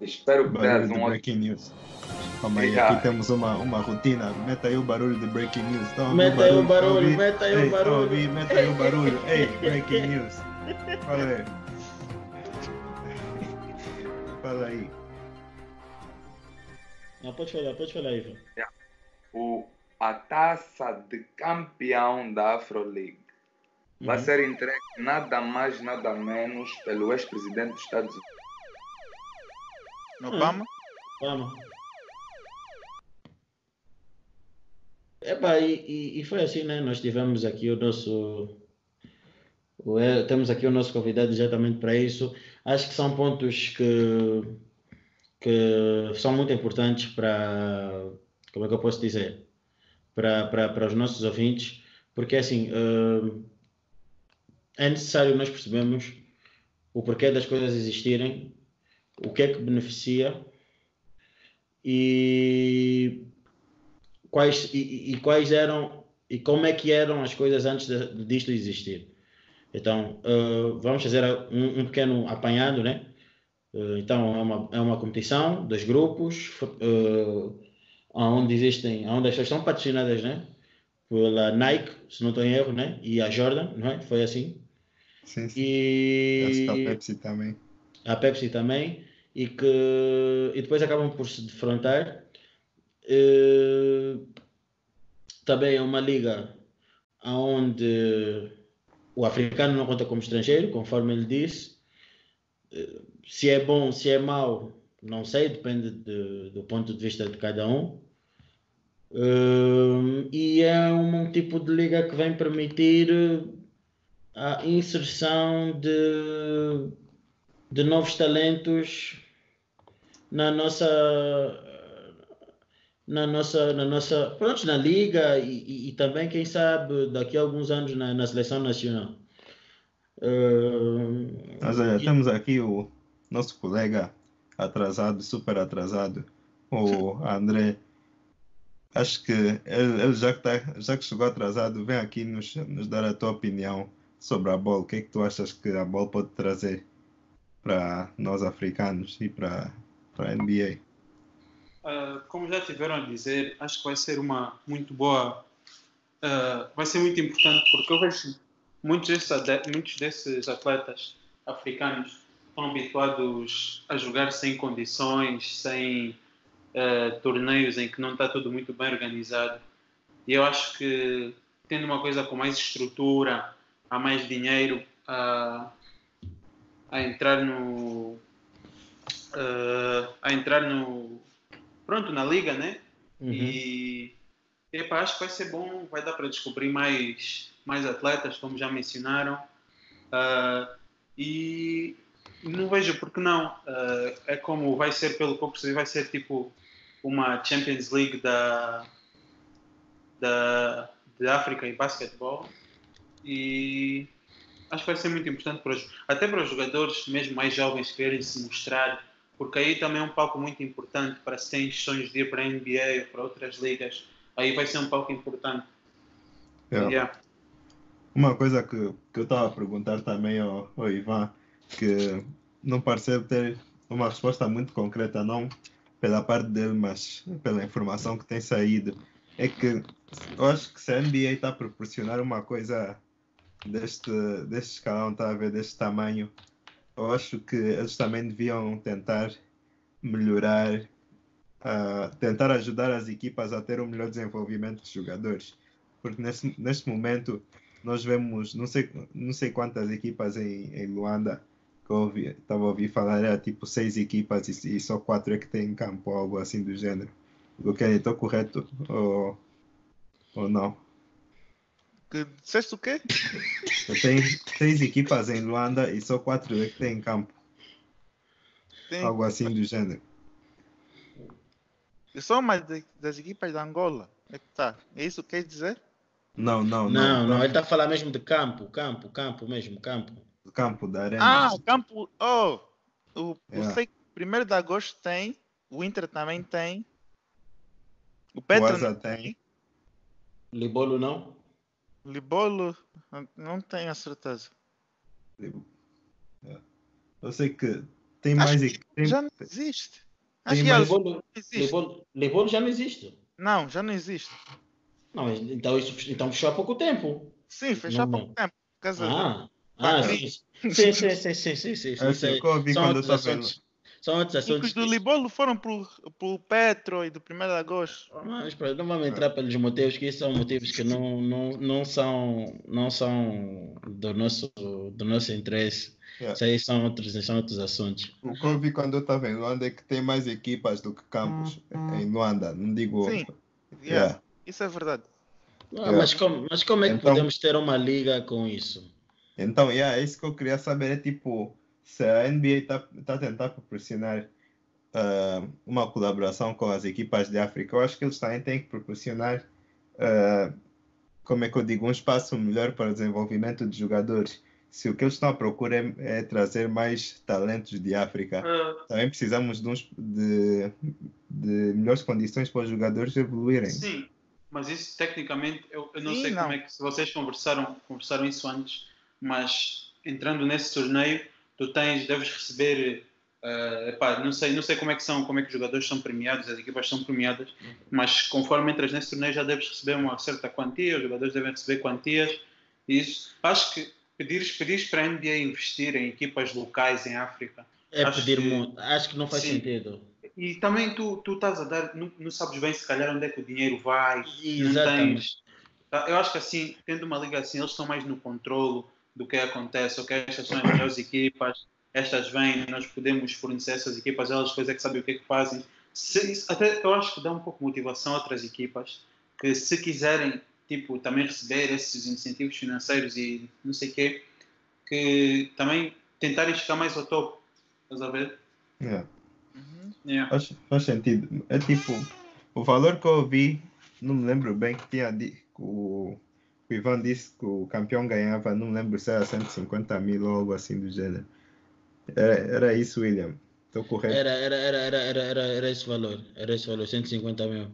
Espero que tenhas um outro. breaking news. Calma aí, aqui temos uma, uma rotina. Meta aí o barulho de breaking news. Ouvir Meta aí o barulho, ouvir? meta aí o a barulho. Meta aí o barulho. Ei, breaking news. *laughs* Aí. Fala aí. Não, pode falar, pode falar, Ivan. O, a taça de campeão da Afro League vai Uhum. ser entregue nada mais, nada menos pelo ex-presidente dos Estados Unidos. Obama? Vamos. Epá, e, e, e foi assim, né? Nós tivemos aqui o nosso. o- é, temos aqui o nosso convidado exatamente para isso. Acho que são pontos que, que são muito importantes para. Como é que eu posso dizer? Para, para, para os nossos ouvintes, porque assim. eh, é necessário nós percebermos o porquê das coisas existirem, o que é que beneficia e quais, e- e quais eram e como é que eram as coisas antes de, disto existir. Então, eh, vamos fazer um, um pequeno apanhado, né? Eh, então, é uma, é uma competição, dois grupos, uh, onde existem, onde as pessoas estão patrocinadas, né? Pela Nike, se não estou em erro, né? E a Jordan, não é? Foi assim. Sim, sim. E Acho que a Pepsi também. a Pepsi também, e que e depois acabam por se defrontar. Eh, também é uma liga onde o africano não conta como estrangeiro, conforme ele disse. Eh, Se é bom, se é mau, não sei, depende de- do ponto de vista de cada um. Eh, e é um tipo de liga que vem permitir a inserção de de novos talentos na nossa na nossa na nossa pronto, na liga e, e- e também quem sabe daqui a alguns anos na, na seleção nacional Eh, Mas olha, e- temos aqui o nosso colega atrasado, super atrasado, o *laughs* André. Acho que ele, ele já, que tá, já que chegou atrasado, vem aqui nos, nos dar a tua opinião sobre a bola. O que é que tu achas que a bola pode trazer para nós africanos e para a NBA? Ah, como já tiveram a dizer, acho que vai ser uma muito boa, ah, vai ser muito importante porque eu vejo muitos desses, muitos desses atletas africanos estão habituados a jogar sem condições, sem ah, torneios em que não está tudo muito bem organizado. E eu acho que tendo uma coisa com mais estrutura, há mais dinheiro a, a entrar no uh, a entrar no pronto na liga, né? Uhum. E epa, acho que vai ser bom, vai dar para descobrir mais mais atletas, como já mencionaram. Uh, e não vejo porque não. Uh, é como vai ser, pelo que eu percebi, vai ser tipo uma Champions League da, da, de África e basquetebol. E acho que vai ser muito importante para os, até para os jogadores, mesmo mais jovens, quererem se mostrar, porque aí também é um palco muito importante para se têm sonhos de ir para a NBA ou para outras ligas. Aí vai ser um palco importante. Yeah. Yeah. Uma coisa que, que eu estava a perguntar também ao, ao Ivan, que não pareceu ter uma resposta muito concreta, não pela parte dele, mas pela informação que tem saído, é que eu acho que se a NBA está a proporcionar uma coisa deste, deste escalão, está a ver, deste tamanho, eu acho que eles também deviam tentar melhorar, uh, tentar ajudar as equipas a ter um melhor desenvolvimento de jogadores. Porque neste, neste momento nós vemos, não sei, não sei quantas equipas em, em Luanda que eu estava a ouvir falar, era tipo seis equipas e, e só quatro é que tem em campo, algo assim do gênero. Que estou correto ou, ou não? Que disseste o quê? *laughs* Tem seis equipas em Luanda e só quatro é que tem em campo. Tem, Algo assim do gênero. e só uma de- das equipas da Angola. É que tá. É isso que quer dizer? Não, não, Não, não, ele está a falar mesmo de campo, campo, campo mesmo, campo. Campo da arena. Ah, o campo. Oh! O, Yeah. o sei, primeiro de agosto tem. O Inter também tem. O o Petro Asa tem. Libolo não? Libolo não- tenho a certeza. Eu sei que tem Acho mais que tem- Já não existe. Acho tem que mais- já Libolo, não existe. Libolo, Libolo já não existe. Não, já não existe. Não, então isso então fechou há pouco tempo. Sim, fechou há pouco não. tempo. Ah, ah sim. Sim, sim, sim, sim, sim, sim. É assim, aí que eu ouvi são quando eu outros estava assuntos. São outros E que assuntos. os do Libolo foram pro, pro Petro e do 1 de agosto. Mas pronto, não vamos entrar pelos motivos, que são motivos que não, não, não, são, não são do nosso, do nosso interesse. Yeah. Isso aí são outros, são outros assuntos. O que eu vi quando eu estava em Luanda é que tem mais equipas do que campos em Luanda. Não digo. Sim. Yeah, Yeah. Isso é verdade. Ah, mas, como, mas como é que Então- podemos ter uma liga com isso? Então, yeah, é isso que eu queria saber. É tipo, se a NBA está tá a tentar proporcionar ah, uma colaboração com as equipas de África, eu acho que eles também têm que proporcionar, ah, como é que eu digo, um espaço melhor para o desenvolvimento de jogadores. Se o que eles estão à procura é, é trazer mais talentos de África, Ah, também precisamos de, uns, de, de melhores condições para os jogadores evoluírem. Sim, mas isso tecnicamente, eu, eu não Sim, sei não. como é que se vocês conversaram, conversaram isso antes, mas entrando nesse torneio, tu tens, deves receber, eh, epá, não sei, não sei como é que são, como é que os jogadores são premiados, as equipas são premiadas, mas conforme entras nesse torneio já deves receber uma certa quantia, os jogadores devem receber quantias, isso, acho que pedires, pedires para a NBA investir em equipas locais em África, É Acho pedir que- muito. Acho que não faz Sim. sentido. e também tu, tu estás a dar, não, não sabes bem se calhar onde é que o dinheiro vai, não Exatamente. tens. Tá, Eu acho que assim, tendo uma liga assim, eles estão mais no controlo do que acontece, ok? Estas são as melhores equipas, estas vêm, nós podemos fornecer essas equipas, elas depois é que sabem o que é que fazem. Se- isso- até eu acho que dá um pouco de motivação a outras equipas que se quiserem, tipo, também receber esses incentivos financeiros e não sei o quê, que também tentarem chegar mais ao topo. Estás a ver? Yeah. Uhum. Yeah. Faz, faz sentido. É tipo, o valor que eu ouvi, não me lembro bem que tinha o, o Ivan disse que o campeão ganhava, não lembro se era 150 mil ou algo assim do gênero. Era, era isso, William. Estou correto. Era, era, era, era, era, era, era esse valor. Era esse valor, 150 mil.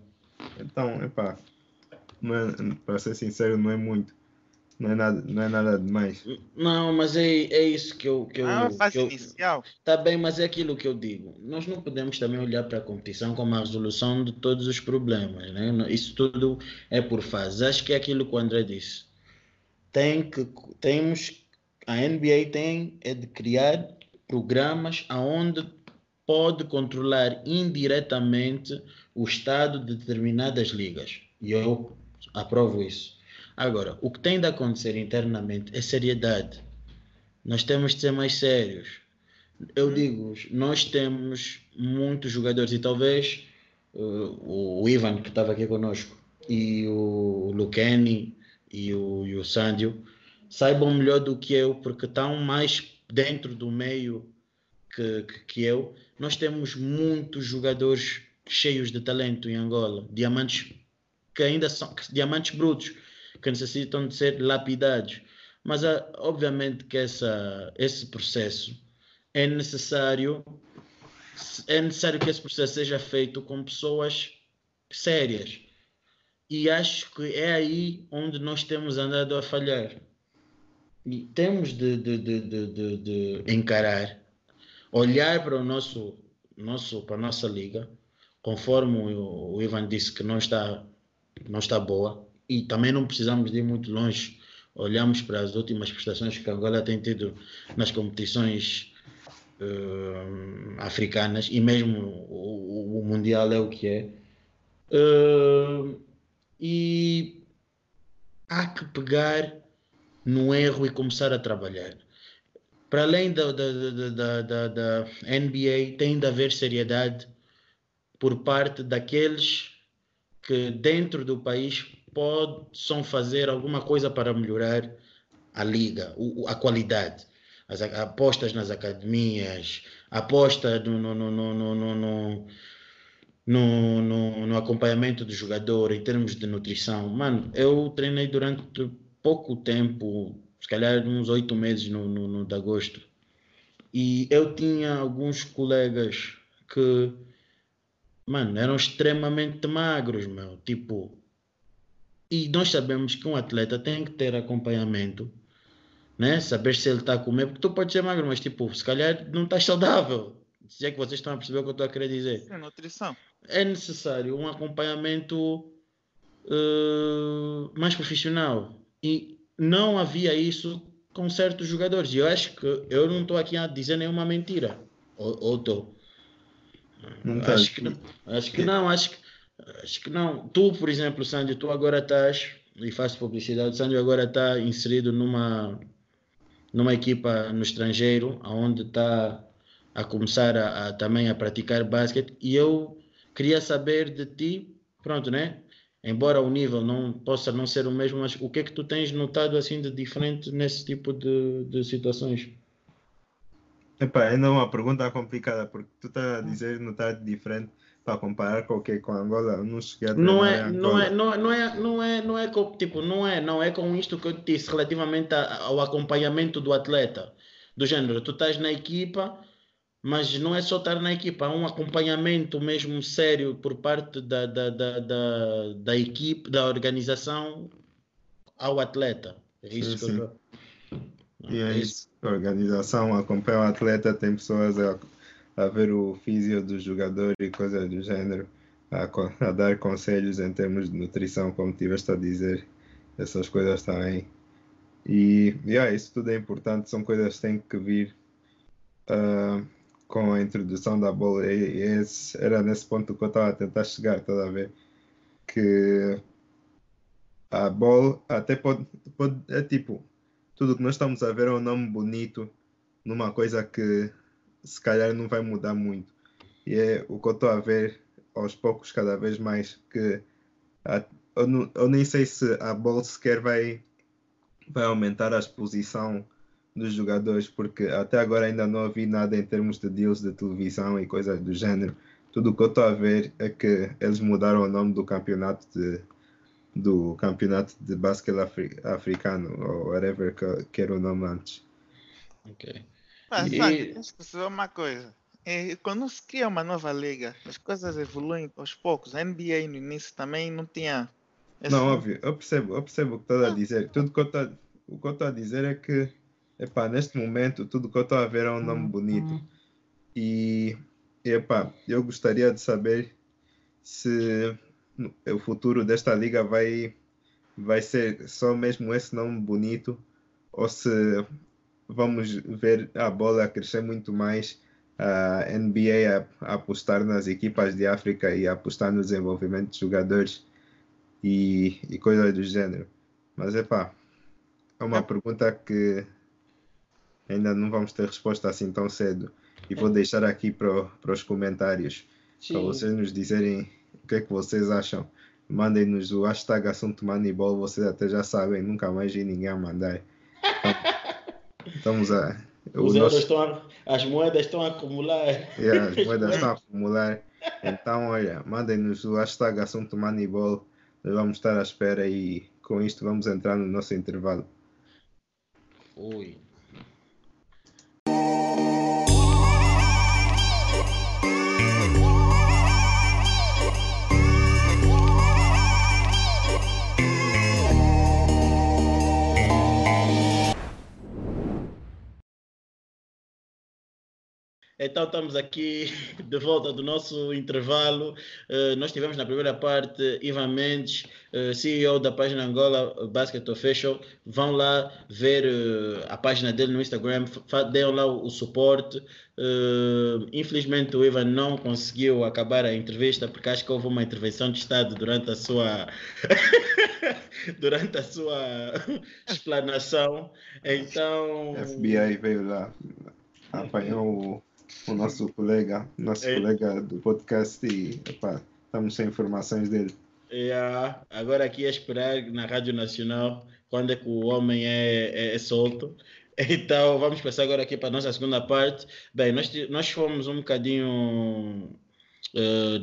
Então, epá, é, para ser sincero, não é muito. Não é nada, não é nada demais. Não, mas é, é isso que eu. Que eu, Ah, fase que eu inicial. Tá bem, mas é aquilo que eu digo. Nós não podemos também olhar para a competição como a resolução de todos os problemas, né? Isso tudo é por fases. Acho que é aquilo que o André disse. Tem que, temos, a NBA tem é de criar programas aonde pode controlar indiretamente o estado de determinadas ligas. E eu aprovo isso. Agora, o que tem de acontecer internamente é seriedade. Nós temos de ser mais sérios. Eu Hum. digo, nós temos muitos jogadores e talvez uh, o Ivan que estava aqui conosco e o Lucani e o, e o Sandio saibam melhor do que eu porque estão mais dentro do meio que, que, que eu. Nós temos muitos jogadores cheios de talento em Angola, diamantes que ainda são diamantes brutos que necessitam de ser lapidados. Mas ah, obviamente que essa, esse processo é necessário é necessário que esse processo seja feito com pessoas sérias. E acho que é aí onde nós temos andado a falhar. E temos de, de, de, de, encarar, olhar para o nosso, nosso para a nossa liga, conforme o, o Ivan disse que não está, não está boa, e também não precisamos de ir muito longe. Olhamos para as últimas prestações que Angola tem tido nas competições uh, africanas e mesmo o, o, Mundial é o que é. Uh, e há que pegar no erro e começar a trabalhar. Para além da, da, da, da, da NBA, tem de haver seriedade por parte daqueles que dentro do país possam fazer alguma coisa para melhorar a liga, a qualidade as apostas nas academias, aposta no, no, no, no, no, no, no, no acompanhamento do jogador em termos de nutrição. Mano, eu treinei durante pouco tempo, se calhar uns oito meses no, no, no de agosto, e eu tinha alguns colegas que, mano, eram extremamente magros, meu, tipo. E nós sabemos que um atleta tem que ter acompanhamento né? Saber se ele está a comer, porque tu pode ser magro, mas tipo, se calhar não estás saudável. Se é que vocês estão a perceber o que eu estou a querer dizer. Sim, nutrição. É necessário um acompanhamento uh, mais profissional. E não havia isso com certos jogadores. E eu acho que eu não estou aqui a dizer nenhuma mentira. Ou estou? Acho que, não, acho que não, acho que, acho que não. Tu, por exemplo, Sandy, tu agora estás, e faço publicidade, Sandy agora está inserido numa numa equipa no estrangeiro, onde está a começar a, a, também a praticar basquete, e eu queria saber de ti, pronto, né? Embora o nível não possa não ser o mesmo, mas o que é que tu tens notado assim de diferente nesse tipo de, de situações? Epá, ainda uma pergunta complicada, porque tu estás a dizer notar diferente para comparar com o que com Angola, não a não é, não é, não é, não é, não é, não é com, tipo, não é, não é com isto que eu te disse relativamente ao acompanhamento do atleta, do género, tu estás na equipa, mas não é só estar na equipa, há um acompanhamento mesmo sério por parte da, da, da, da, da equipe, da organização ao atleta. É isso sim, que eu e é isso. A organização acompanha o atleta, tem pessoas a ver o físio do jogador e coisas do género, a, a, dar conselhos em termos de nutrição, como tiveste a dizer, essas coisas também. E yeah, isso tudo é importante, são coisas que têm que vir uh, com a introdução da bola. E, e esse, era nesse ponto que eu estava a tentar chegar, estás a ver? Que a bola até pode, pode, é tipo, tudo que nós estamos a ver é um nome bonito numa coisa que se calhar não vai mudar muito. E é o que eu estou a ver aos poucos, cada vez mais, que a, eu, não, eu, nem sei se a bola sequer vai, vai aumentar a exposição dos jogadores, porque até agora ainda não ouvi nada em termos de deals de televisão e coisas do género. Tudo o que eu estou a ver é que eles mudaram o nome do campeonato de, do campeonato de basquete afri, africano, ou whatever que, que era o nome antes. Ok. Mas, E- sabe, uma coisa. É, quando se cria uma nova liga, as coisas evoluem aos poucos. A NBA no início também não tinha. esse- Não, óbvio, eu percebo, eu percebo o que estás a dizer. Tudo que eu tô, o que eu estou a dizer é que, epá, neste momento, tudo que eu estou a ver é um nome bonito. E, epá, eu gostaria de saber se o futuro desta liga vai, vai ser só mesmo esse nome bonito ou se vamos ver a bola crescer muito mais, a NBA a, a apostar nas equipas de África e apostar no desenvolvimento de jogadores e, e coisas do gênero. Mas é pá, é uma É. pergunta que ainda não vamos ter resposta assim tão cedo. E vou deixar aqui para, para os comentários para vocês nos dizerem o que é que vocês acham. Mandem-nos o hashtag assunto Moneyball, vocês até já sabem, nunca mais vi ninguém a mandar. Então, *laughs* estamos a. Os euros nosso- estão a- as moedas estão a acumular. Yeah, as *laughs* moedas estão a acumular. Então, olha, mandem-nos o hashtag assunto Moneyball. Nós vamos estar à espera e com isto vamos entrar no nosso intervalo. Ui. Então estamos aqui *laughs* de volta do nosso intervalo. Eh, nós tivemos na primeira parte Ivan Mendes, eh, CEO da página Angola Basket Official. Vão lá ver eh, a página dele no Instagram, deem lá o, o suporte. Infelizmente o Ivan não conseguiu acabar a entrevista porque acho que houve uma intervenção de Estado durante a sua *laughs* durante a sua *laughs* explanação. Então FBI veio lá, apanhou o, nosso colega, nosso É. colega do podcast e epá, estamos sem informações dele. Yeah. Agora aqui é esperar na Rádio Nacional quando é que o homem é, é- é solto. *laughs* Então vamos passar agora aqui para a nossa segunda parte. Bem, nós, nós fomos um bocadinho. eh,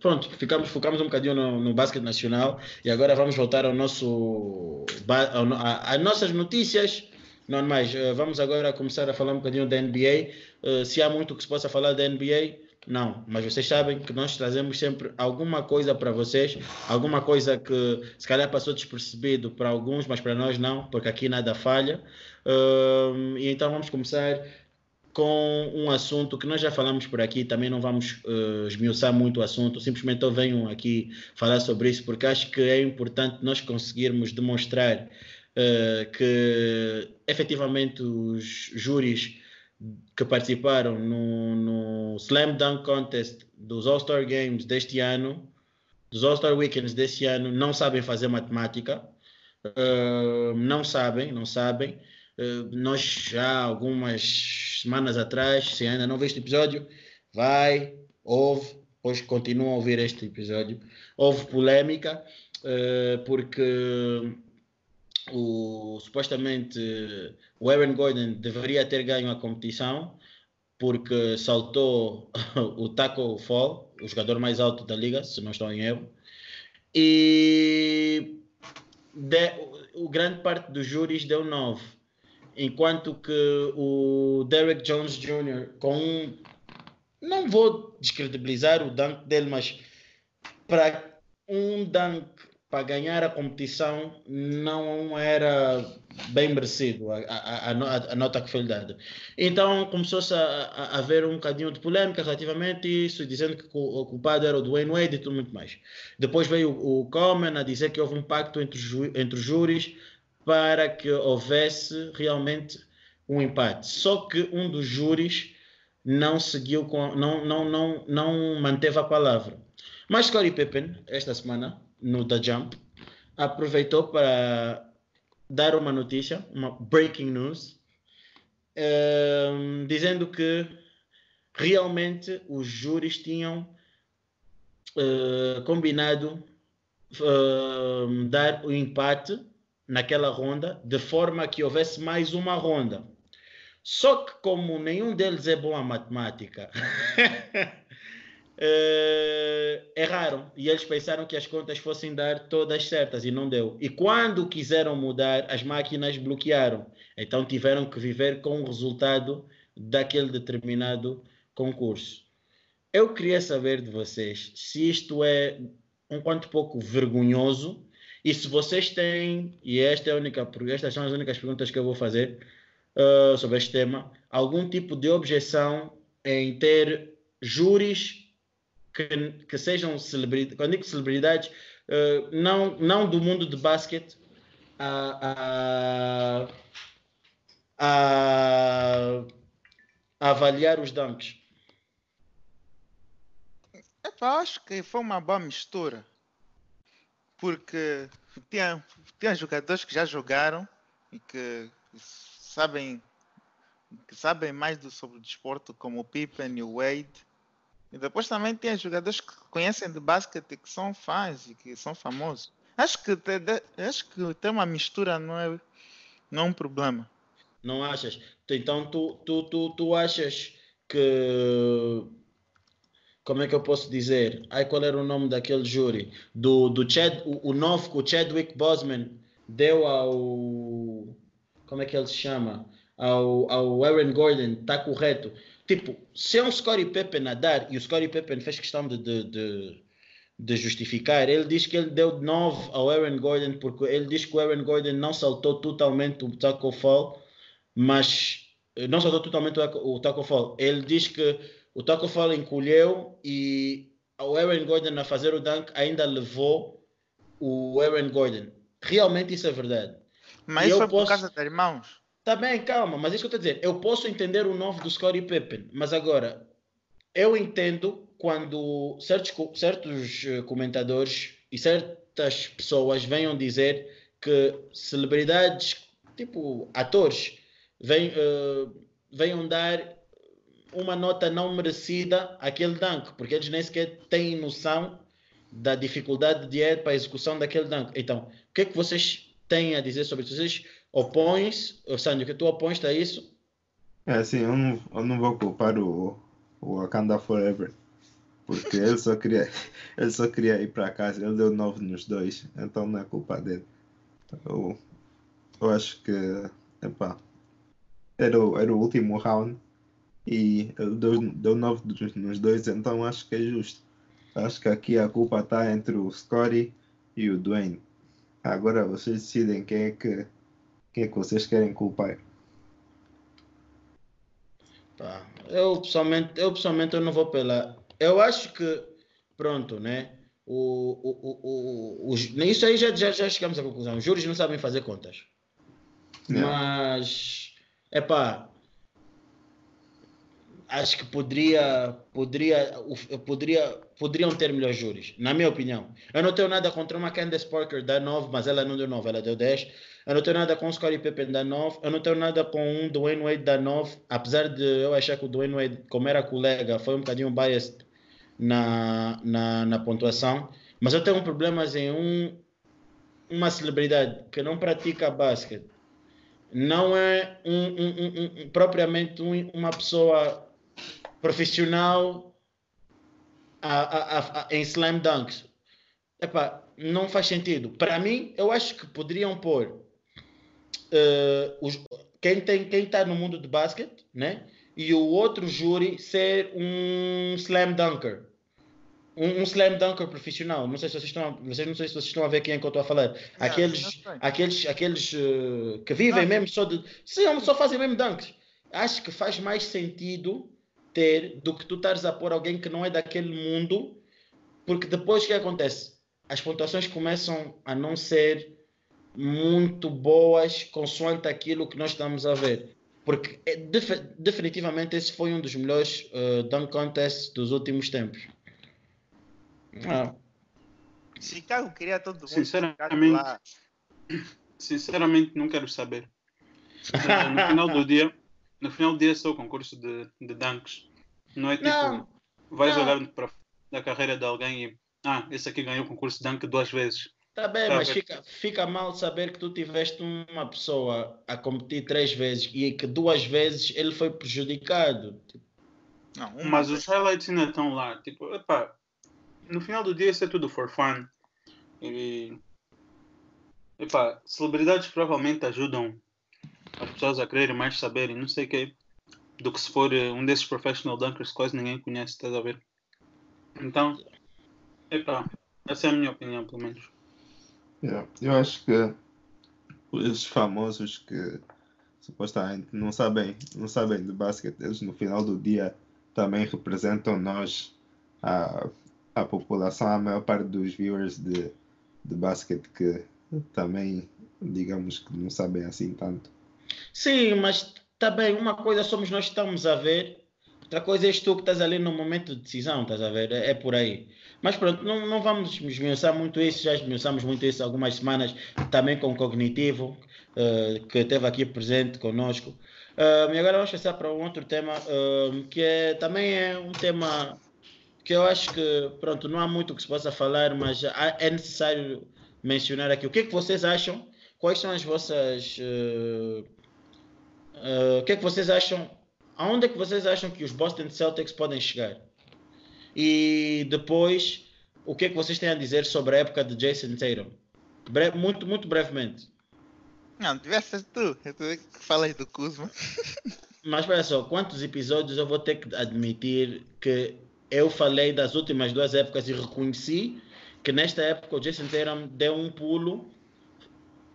pronto, ficamos, focamos um bocadinho no, no basquete nacional e agora vamos voltar ao nosso, ao a- às nossas notícias normais. Eh, vamos agora começar a falar um bocadinho da NBA. Eh, se há muito que se possa falar da NBA, não, mas vocês sabem que nós trazemos sempre alguma coisa para vocês, alguma coisa que se calhar passou despercebido para alguns, mas para nós não, porque aqui nada falha. Ahm, e então vamos começar com um assunto que nós já falamos por aqui, também não vamos eh, esmiuçar muito o assunto, simplesmente eu venho aqui falar sobre isso, porque acho que é importante nós conseguirmos demonstrar eh, que efetivamente os júris que participaram no, no Slam Dunk Contest dos All-Star Games deste ano, dos All-Star Weekends deste ano, não sabem fazer matemática. Uh, não sabem, não sabem. Uh, nós já algumas semanas atrás, se ainda não viste o episódio, vai, ouve, depois continua a ouvir este episódio. Houve polêmica, uh, porque o, supostamente o Aaron Gordon deveria ter ganho a competição porque saltou *laughs* o Taco Fall, o jogador mais alto da liga, se não estou em erro. E de, o grande parte dos júris deu 9, enquanto que o Derek Jones Jr. com um, não vou descredibilizar o dunk dele, mas para um dunk para ganhar a competição não era bem merecido a, a, a, a nota que foi dada. Então começou-se a, haver um bocadinho de polêmica relativamente a isso, dizendo que o culpado era o Dwayne Wade e tudo muito mais. Depois veio o, o Coleman a dizer que houve um pacto entre, entre os júris para que houvesse realmente um empate. Só que um dos júris não seguiu com, não, não, não, não manteve a palavra. Mas Scottie Pippen, esta semana, no The Jump, aproveitou para dar uma notícia, uma breaking news, um, dizendo que realmente os júris tinham uh, combinado uh, dar o empate naquela ronda, de forma que houvesse mais uma ronda. Só que como nenhum deles é bom a matemática, *laughs* Uh, erraram e eles pensaram que as contas fossem dar todas certas e não deu. E quando quiseram mudar, as máquinas bloquearam. Então tiveram que viver com o resultado daquele determinado concurso. Eu queria saber de vocês se isto é um quanto pouco vergonhoso e se vocês têm, e esta é a única, estas são as únicas perguntas que eu vou fazer uh, sobre este tema, algum tipo de objeção em ter júris que, que sejam celebridades, quando digo celebridades, uh, não, não do mundo de basquete, a, a, a, a avaliar os dunks. Acho que foi uma boa mistura. Porque tinha jogadores que já jogaram e que sabem que sabem mais do, sobre o desporto, como o Pippen e o Wade. E depois também tem jogadores que conhecem de basquete que são fãs e que são famosos. Acho que, acho que ter uma mistura não é, não é um problema. Não achas? Então tu, tu, tu, tu achas que como é que eu posso dizer? Ai, qual era o nome daquele júri? Do, do Chad, o, o novo que o Chadwick Boseman deu ao. Como é que ele se chama? Ao, ao Aaron Gordon, está correto. Tipo, se é um Scottie Pippen a dar, e o Scottie Pippen fez questão de, de, de, de justificar, ele diz que ele deu 9 ao Aaron Gordon, porque ele diz que o Aaron Gordon não saltou totalmente o tackle fall, mas não saltou totalmente o, o tackle fall. Ele diz que o tackle fall encolheu e o Aaron Gordon a fazer o dunk ainda levou o Aaron Gordon. Realmente isso é verdade. Mas e isso foi posso... por causa das mãos. Tá bem, calma, mas isso que eu estou a dizer. Eu posso entender o novo do Scottie Pippen, mas agora, eu entendo quando certos, certos eh, comentadores e certas pessoas venham dizer que celebridades, tipo atores, vem, uh, venham dar uma nota não merecida àquele dunk, porque eles nem sequer têm noção da dificuldade de ir para a execução daquele dunk. Então, o que é que vocês têm a dizer sobre isso? Vocês opões, Sandro, que tu opões a isso? É assim, eu não, eu não vou culpar o, o Wakanda Forever, porque ele só queria, *laughs* ele só queria ir para casa, ele deu 9 nos dois, então não é culpa dele. Eu, eu acho que, epá, era o, era o último round e ele deu, deu 9 nos dois, então acho que é justo. Acho que aqui a culpa está entre o Scotty e o Dwayne. Agora vocês decidem quem é que quem é que vocês querem culpar? Tá. Eu pessoalmente, eu pessoalmente eu não vou pela. Eu acho que pronto, né? O, o, o, o, isso aí já, já, já chegamos à conclusão. Os juros não sabem fazer contas. Mas é pá, acho que poderia, poderia, poderia, poderiam ter melhores júris, na minha opinião. Eu não tenho nada contra uma Candace Parker da 9, mas ela não deu 9, ela deu 10. Eu não tenho nada com o Scottie Pippen da 9. Eu não tenho nada com um Dwayne Wade da 9. Apesar de eu achar que o Dwayne Wade, como era colega, foi um bocadinho biased na, na, na pontuação. Mas eu tenho problemas em um, uma celebridade que não pratica basquete. Não é um, um, um, propriamente uma pessoa profissional a, a, a, em slam dunks. Epá, não faz sentido. Para mim, eu acho que poderiam pôr uh, os, quem tem quem está no mundo de basquete, né? E o outro júri ser um slam dunker. Um, um, slam dunker profissional. Não sei se vocês estão, vocês não sei se vocês estão a ver quem é que eu estou a falar. Aqueles, aqueles, aqueles uh, que vivem não. mesmo só de, sim, só fazem mesmo dunks. Acho que faz mais sentido ter do que tu estares a pôr alguém que não é daquele mundo, porque depois o que acontece? As pontuações começam a não ser muito boas consoante aquilo que nós estamos a ver. Porque é, definitivamente esse foi um dos melhores uh, dunk contests dos últimos tempos. Ah. Chicago queria todo mundo. Sinceramente, sinceramente não quero saber. no final do dia, no final do dia é só o concurso de, de dunks. Não é tipo, não, vais não. olhar para a carreira de alguém e ah, esse aqui ganhou o concurso de dunk duas vezes. Tá bem, tá mas fica, fica mal saber que tu tiveste uma pessoa a competir três vezes e que duas vezes ele foi prejudicado. Não, mas vez. os highlights ainda estão lá. Tipo, epá, no final do dia isso é tudo for fun. E, epá, celebridades provavelmente ajudam as pessoas a quererem mais saberem, não sei o que, do que se for eh, um desses professional dunkers que quase ninguém conhece, estás a ver? Então, epá, essa é a minha opinião, pelo menos. Yeah. Eu acho que os famosos que supostamente não sabem, não sabem de basquete, eles no final do dia também representam nós, a, a população, a maior parte dos viewers de, de basquete que também, digamos que não sabem assim tanto. Sim, mas também uma coisa somos nós que estamos a ver Outra coisa és tu que estás ali no momento de decisão, estás a ver? É, é por aí. Mas pronto, não, não vamos esmiuçar muito isso, já esmiuçamos muito isso há algumas semanas, também com o Cognitivo, uh, que esteve aqui presente conosco. Uh, e agora vamos passar para um outro tema, uh, que é, também é um tema que eu acho que, pronto, não há muito que se possa falar, mas é necessário mencionar aqui. O que é que vocês acham? Quais são as vossas... o que é que vocês acham aonde é que vocês acham que os Boston Celtics podem chegar? E depois, o que é que vocês têm a dizer sobre a época de Jason Tatum? Bre muito, muito brevemente. Não, tivesse tu. Eu que falei do Kuzma. *laughs* Mas olha só, quantos episódios eu vou ter que admitir que eu falei das últimas duas épocas e reconheci que nesta época o Jason Tatum deu um pulo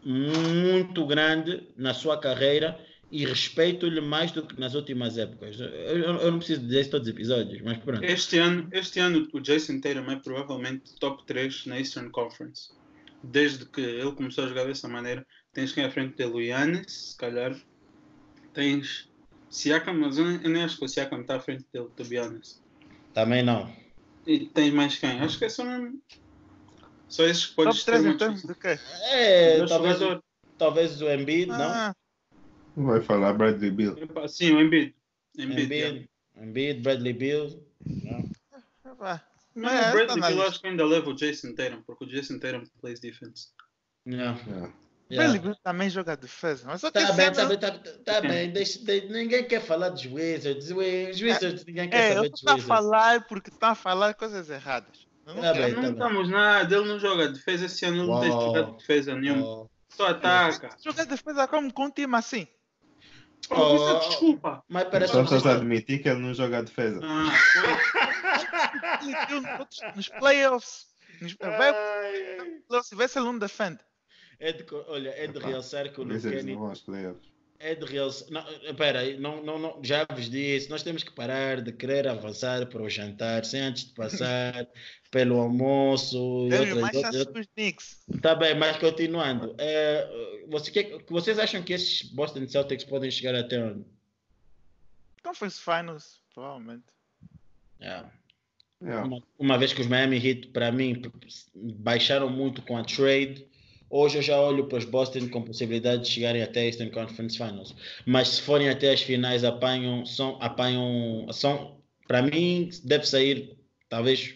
muito grande na sua carreira e respeito-lhe mais do que nas últimas épocas. Eu, eu, não preciso dizer isso todos os episódios, mas pronto. Este ano, este ano o Jason Tatum é provavelmente top 3 na Eastern Conference. Desde que ele começou a jogar dessa maneira, tens quem à frente dele, o Yannis, se calhar. Tens Siakam, mas eu nem acho que o Siakam está à frente dele, to be honest. Também não. E tens mais quem? Acho que é só mesmo. Só esses que podes ter. Top 3 então, de quê? É, talvez, talvez o Embiid, ah. não? Vai falar Bradley Bill. Sim, o Embiid. Embiid, Embiid, Bradley Bill. Não. Não, é, o Bradley Bill acho que ainda leva o Jason Tatum, porque o Jason Tatum plays defense. Não. Yeah. Bradley Bill também joga defesa. Mas tá bem, tá bem, tá, tá bem. Deixa, ninguém quer falar dos Wizards. Os Wizards, é, ninguém quer é, saber dos Wizards. a falar porque está a falar coisas erradas. Não, tá bem, não tá estamos bem. nada. Ele não joga defesa esse ano. Não tem jogado defesa nenhuma. Só ataca. Joga defesa como com um time assim. Oh, desculpa. Mas parece Só estás a admitir que ele não joga a defesa. Ah, *laughs* nos playoffs. Nos, vai, se vê se ele não defende. É de, olha, é de realçar que o Kenny é de realçar. Não, espera aí, não, não, não, já vos disse, nós temos que parar de querer avançar para o jantar sem antes de passar *laughs* pelo almoço. Mais chances que os Knicks. Tá bem, mas continuando. É, você, que, vocês acham que esses Boston Celtics podem chegar até onde? Conference Finals, provavelmente. Yeah. Yeah. Uma, uma, vez que os Miami Heat, para mim, baixaram muito com a trade, Hoje eu já olho para os Boston com possibilidade de chegarem até a Eastern Conference Finals. Mas se forem até as finais, apanham, são, apanham, são, para mim, deve sair talvez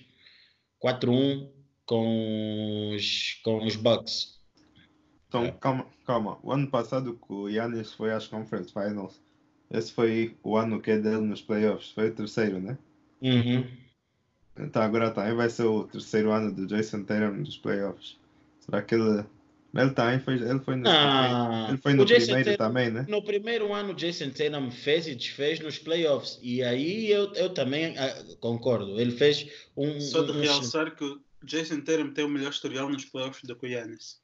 4-1 com os, com os Bucks. Então, é. calma, calma. O ano passado que o Yannis foi às Conference Finals, esse foi o ano que é dele nos playoffs. Foi o terceiro, né? Uhum. Então agora também vai ser o terceiro ano do Jason Tatum nos playoffs. Será que ele ele também foi, ele foi no, ah, ele foi no primeiro Tatum, também, né? No primeiro ano, o Jason Tatum fez e desfez nos playoffs. E aí eu, eu também uh, concordo. Ele fez um. Só de um, realçar um... que o Jason Tatum tem o melhor historial nos playoffs do que o Yannis.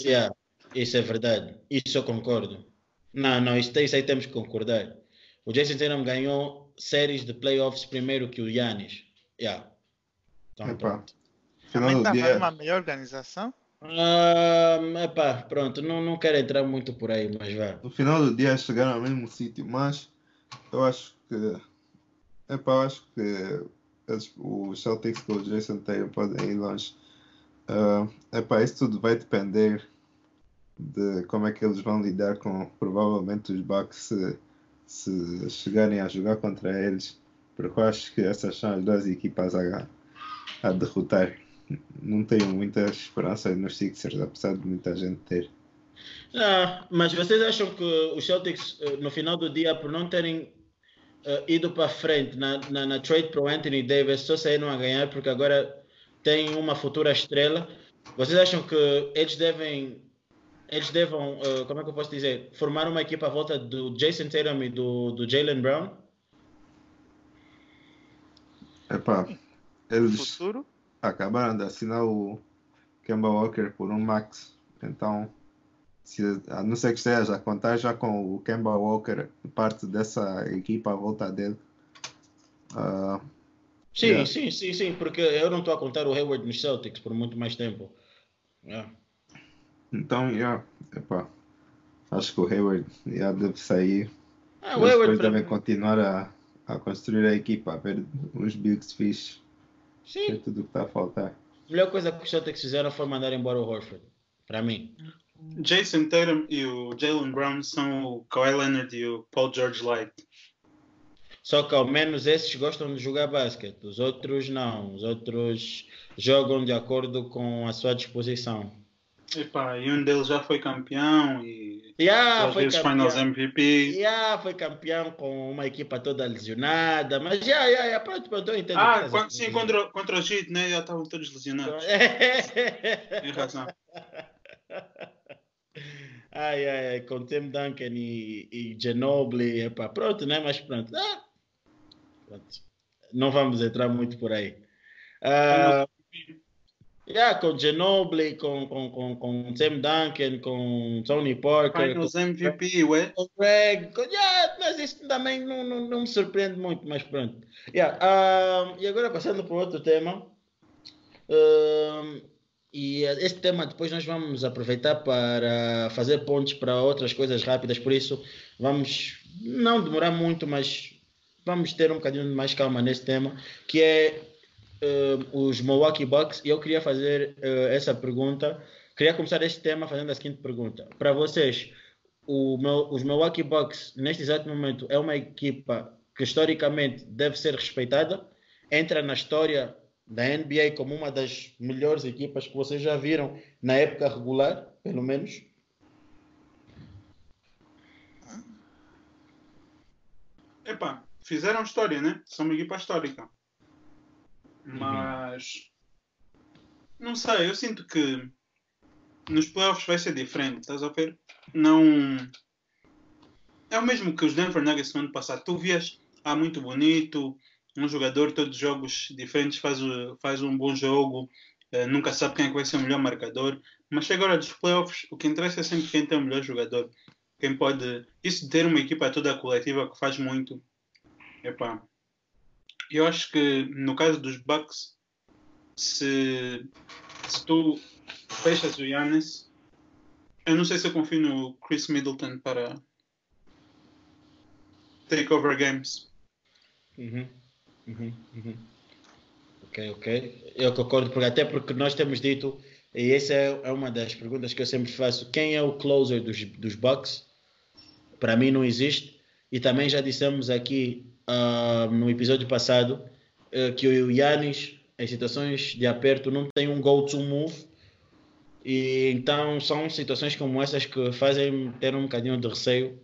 Yeah, isso é verdade. Isso eu concordo. Não, não, isso, isso aí temos que concordar. O Jason Tatum ganhou séries de playoffs primeiro que o Yannis. Yeah. Então, Epa. Final do dia... uma melhor organização? Uh, epá, pronto, não, não quero entrar muito por aí, mas vai. No final do dia chegaram ao mesmo sítio, mas eu acho que epá, eu acho que os Celtics com o Jason Taylor podem ir longe. Uh, epá, isso tudo vai depender de como é que eles vão lidar com provavelmente os Bucks se, se chegarem a jogar contra eles, porque eu acho que essas são as duas equipas a, a derrotar não tenho muita esperança nos Sixers, apesar de muita gente ter. Ah, mas vocês acham que os Celtics, eh, no final do dia, por não terem uh, ido para frente na, na, na trade para o Anthony Davis, só saíram a ganhar porque agora tem uma futura estrela? Vocês acham que eles devem, eles devam, uh, como é que eu posso dizer, formar uma equipa à volta do Jason Tatum e do, do Jalen Brown? Epá, eles... Futuro? Acabaram de assinar o Kemba Walker por um max. Então, se, a não ser que esteja a contar já com o Kemba Walker parte dessa equipa à volta dele. Uh, sim, yeah. sim, sim, sim, porque eu não estou a contar o Hayward nos Celtics por muito mais tempo. Yeah. Então, yeah, epá, acho que o Hayward yeah, deve sair. Ah, o Hayward devem continuar a, a construir a equipa, a ver uns builds fixe. Que é Sim. tudo o que está a faltar. A melhor coisa que os Celtics fizeram foi mandar embora o Horford. Para mim. Jason Tatum e o Jalen Brown são o Kawhi Leonard e o Paul George Light. Só que ao menos esses gostam de jogar basquete. Os outros não. Os outros jogam de acordo com a sua disposição. Epá, e um deles já foi campeão e Yeah, foi vezes campeão. Finals MVP. Yeah, foi campeão com uma equipa toda lesionada. Mas já, yeah, yeah, pronto, pronto, eu entendo. Ah, quando- sim, contra, contra o Heat, né? Já estavam todos lesionados. Tem razão. Ai, ai, ai, com Tim Duncan e, e Ginobili, epá, pronto, né? Mas pronto. Ah, pronto. Não vamos entrar muito por aí. Ah, yeah, com Ginobili, com, com, com, com Tim Duncan, com Tony Parker, Finals MVP, ué. com Greg, com, yeah, mas isso também não, não, não me surpreende muito, mas pronto. Yeah, ah, e agora passando para outro tema. Ah, e este tema depois nós vamos aproveitar para fazer pontos para outras coisas rápidas, por isso vamos não demorar muito, mas vamos ter um bocadinho mais calma nesse tema, que é eh, os Milwaukee Bucks. E eu queria fazer eh, essa pergunta, queria começar este tema fazendo a seguinte pergunta. Para vocês, Mil- os Milwaukee Bucks, neste exato momento, é uma equipa que historicamente deve ser respeitada, entra na história da NBA como uma das melhores equipas que vocês já viram na época regular, pelo menos. Epá, fizeram história, né? São uma equipa histórica. Mas. Não sei, eu sinto que nos playoffs vai ser diferente, estás a ver? Não. É o mesmo que os Denver Nuggets no ano passado. Tu vias, ah, muito bonito, um jogador, todos os jogos diferentes, faz, faz um bom jogo, eh, nunca sabe quem é que vai ser o melhor marcador. Mas chega a hora dos playoffs, o que interessa é sempre quem tem o melhor jogador. Quem pode. Isso de ter uma equipa toda coletiva que faz muito. Epá. Eu acho que no caso dos Bucks, se, se tu fechas o Giannis, eu não sei se eu confio no Chris Middleton para take over games. Uhum, uhum, uhum. Ok, ok. Eu concordo, porque, até porque nós temos dito, e essa é, é uma das perguntas que eu sempre faço: quem é o closer dos, dos Bucks? Para mim não existe. E também já dissemos aqui ah, no episódio passado eh, que o Yannis, em situações de aperto, não tem um go-to move. E então são situações como essas que fazem ter um bocadinho de receio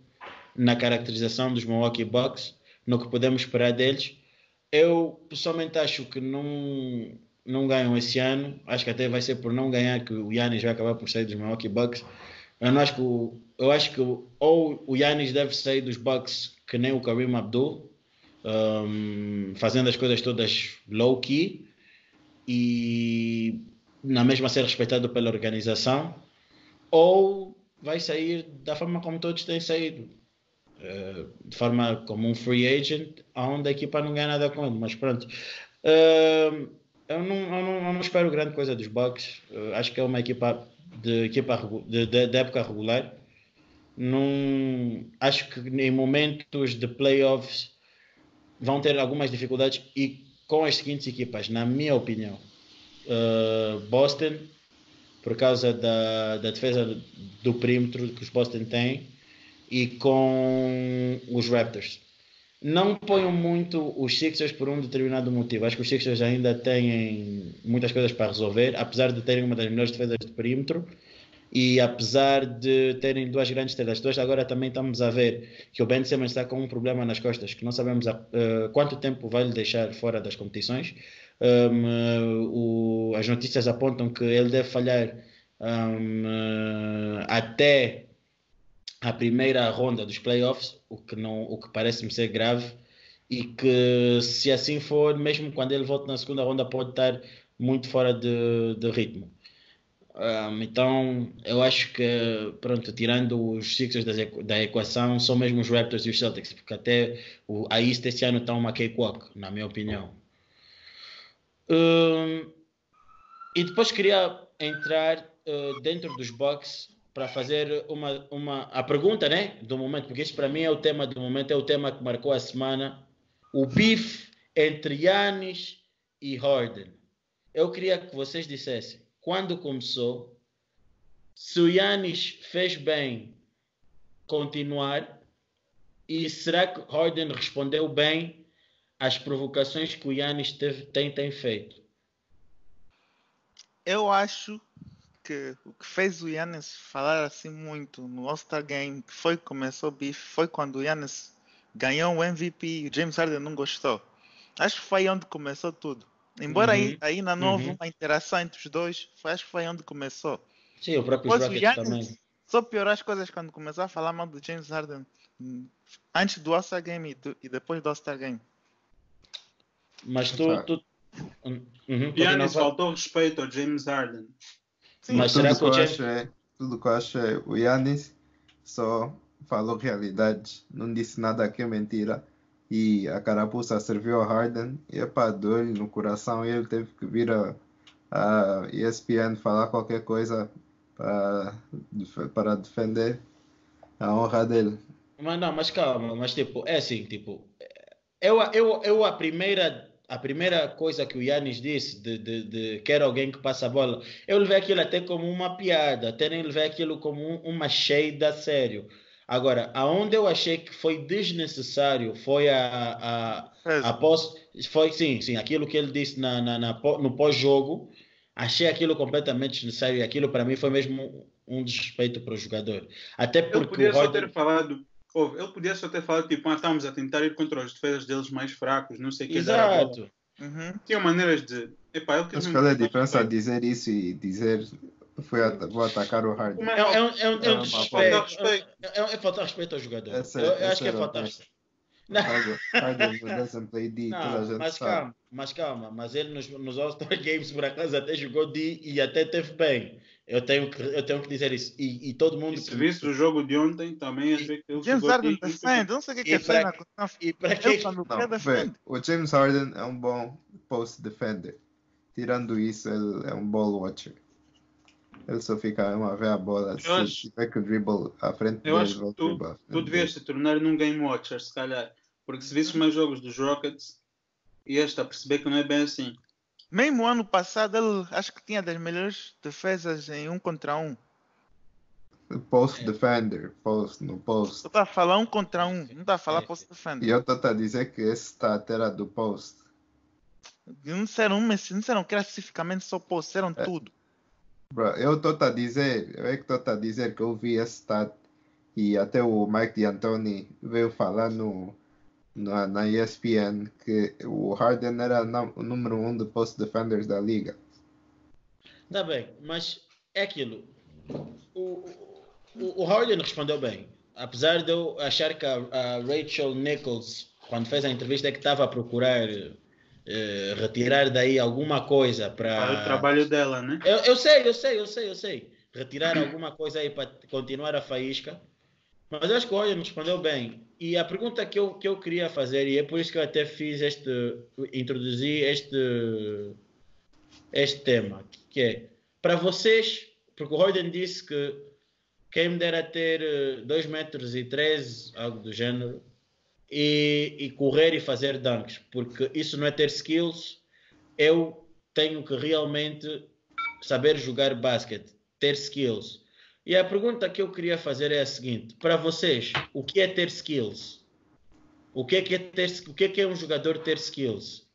na caracterização dos Milwaukee Bucks, no que podemos esperar deles. Eu pessoalmente acho que não, não ganham esse ano. Acho que até vai ser por não ganhar que o Yannis vai acabar por sair dos Milwaukee Bucks. Eu não acho que eu acho que ou o Yannis deve sair dos Bucks que nem o Kareem Abdul, um, fazendo as coisas todas low key e na mesma ser respeitado pela organização, ou vai sair da forma como todos têm saído, eh, de forma como um free agent, onde a equipa não ganha nada com ele. Mas pronto, eu, não, eu, não, eu não espero grande coisa dos Bucks. Eh, acho que é uma equipa de, equipa de, de, de época regular. Não, acho que em momentos de playoffs vão ter algumas dificuldades e com as seguintes equipas, na minha opinião. Uh, Boston, por causa da, da defesa do perímetro que os Boston têm, e com os Raptors. Não ponho muito os Sixers por um determinado motivo. Acho que os Sixers ainda têm muitas coisas para resolver, apesar de terem uma das melhores defesas de perímetro e apesar de terem duas grandes estrelas. Agora também estamos a ver que o Ben Simmons está com um problema nas costas, que não sabemos a- eh, quanto tempo vai lhe deixar fora das competições. Um, eh, o- as notícias apontam que ele deve falhar um, eh, até a primeira ronda dos playoffs, o que não, o que parece-me ser grave, e que se assim for, mesmo quando ele volta na segunda ronda, pode estar muito fora de, de ritmo. Um, então, eu acho que, pronto, tirando os Sixers da equação, são mesmo os Raptors e os Celtics, porque até o, a East este ano está uma cakewalk, na minha opinião. Um, e depois queria entrar uh, dentro dos Bucks para fazer uma, uma a pergunta, né, do momento, porque isso para mim é o tema do momento, é o tema que marcou a semana o bife entre Yannis e Harden. Eu queria que vocês dissessem quando começou, se o Yannis fez bem continuar e será que Harden respondeu bem às provocações que o Yannis teve, tem, tem feito? Eu acho que o que fez o Yannis falar assim muito no All-Star Game, que foi que começou o bife, foi quando o Yannis ganhou o MVP e o James Harden não gostou. Acho que foi onde começou tudo. Embora Uhum. aí, aí na nova Uhum. uma interação entre os dois, foi, acho que foi onde começou. Sim, o próprio Depois o Rockets Giannis também. só piorou as coisas quando começou a falar mal do James Harden hum, antes do All-Star Game e, do- e depois do All-Star Game. Mas tu. tu... Uhum, continua, Giannis faltou respeito ao James Harden. Sim, Mas tudo que eu James- acho é, tudo que eu acho é o Yannis só falou realidade, não disse nada que é mentira. E a carapuça serviu ao Harden e epá, deu-lhe no coração e ele teve que vir a, a ESPN falar qualquer coisa para, para defender a honra dele. Mas não, mas calma, mas tipo, é assim, tipo, eu, eu, eu a primeira a primeira coisa que o Yannis disse de, de, de quer alguém que passa a bola, eu levei aquilo até como uma piada, até nem levei aquilo como um- uma shade a sério. Agora, aonde eu achei que foi desnecessário foi a, a, Fez. após foi sim, sim, aquilo que ele disse na, na, na no pós-jogo, achei aquilo completamente desnecessário e aquilo para mim foi mesmo um desrespeito para o jogador. Até Ele porque podia o só ter falado. ouve, ele podia só ter falado tipo, ah, estamos a tentar ir contra as defesas deles mais fracos, não sei o que. a. Exato. Uhum. Tinha maneiras de. Epá, Mas qual é a diferença de dizer isso e dizer at- vou atacar o Harden? É, é um, é um, é um Ah, desrespeito. falta respeito. É, é, é faltar respeito ao jogador. Essa- eu, eu acho que é era faltar o respeito. Não. Harden, doesn't play D, toda a Não, gente mas sabe. calma, mas calma, mas ele nos, nos All-Star Games por acaso até jogou D e até teve bem. Eu tenho que, eu tenho que dizer isso. E, e todo mundo. E se visse o jogo de ontem, também que ele James Harden defende, não sei o que, que é pra-. Não, E para que. Não, o James Harden é um bom post defender. Tirando isso, ele é um ball watcher. Ele só fica mesmo a ver a bola. Se acho- tiver que dribble à frente Eu dele, acho que tu, dribble tu devias dele. te tornar num game watcher, se calhar. Porque se visses mais jogos dos Rockets, ias a perceber que não é bem assim. Mesmo ano passado, ele acho que tinha das melhores defesas em um contra um. Post defender, post no post. Está a falar um contra um, não está a falar É. post E defender. eu estou a dizer que esse stat era do post. Não disseram, uma- não disseram que era especificamente só post, disseram É. tudo. Bro, eu estou a dizer, eu é que estou a dizer que eu vi esse stat e até o Mike D'Antoni veio falar no, na, na ESPN que o Harden era o número um de post defenders da liga. Tá bem, mas é aquilo. O, o, o Harden respondeu bem. Apesar de eu achar que a, a Rachel Nichols, quando fez a entrevista, é que estava a procurar eh, retirar daí alguma coisa Para para. o trabalho dela, né? Eu, eu sei, eu sei, eu sei, eu sei. Retirar alguma coisa aí para continuar a faísca. Mas acho que o Roger respondeu bem. E a pergunta que eu, que eu queria fazer, e é por isso que eu até fiz este. introduzi este. este tema, que é para vocês, porque o Roden disse que quem me dera ter 2 metros e 13, algo do gênero, e, e correr e fazer dunks, porque isso não é ter skills, eu tenho que realmente saber jogar basquete, ter skills. E a pergunta que eu queria fazer é a seguinte: para vocês, o que é ter skills? O que é, que é, ter, o que é, que é um jogador ter skills?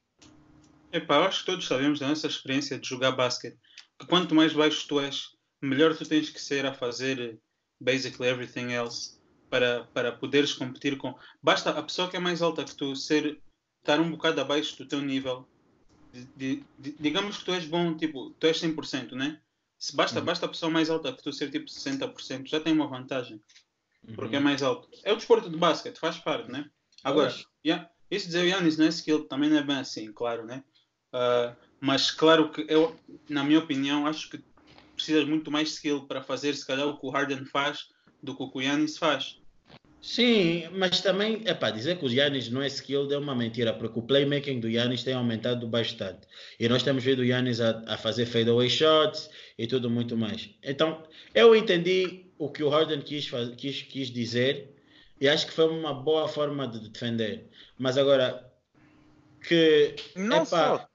Epá, eu acho que todos sabemos da nossa experiência de jogar basquete. Que quanto mais baixo tu és, melhor tu tens que ser a fazer basically everything else para, para poderes competir com. Basta a pessoa que é mais alta que tu ser estar um bocado abaixo do teu nível. De- de- digamos que tu és bom, tipo, tu és 100%, né? Se basta, Uhum. basta a pessoa mais alta que tu ser tipo 60%, já tem uma vantagem. porque é Uhum. mais alto. É o desporto de basquete, faz parte, né? Agora, yeah, isso dizer o Yannis não é skill também não é bem assim, claro, né? Ah, mas claro que eu, na minha opinião, acho que precisas muito mais skill para fazer se calhar o que o Harden faz do que o que o Yannis faz. Sim, mas também, é para dizer que o Yannis não é skilled é uma mentira, porque o playmaking do Yannis tem aumentado bastante. E nós temos visto o Yannis a, a fazer fadeaway shots e tudo muito mais. Então, eu entendi o que o Harden quis, quis, quis dizer e acho que foi uma boa forma de defender. Mas agora, que Não epá, só.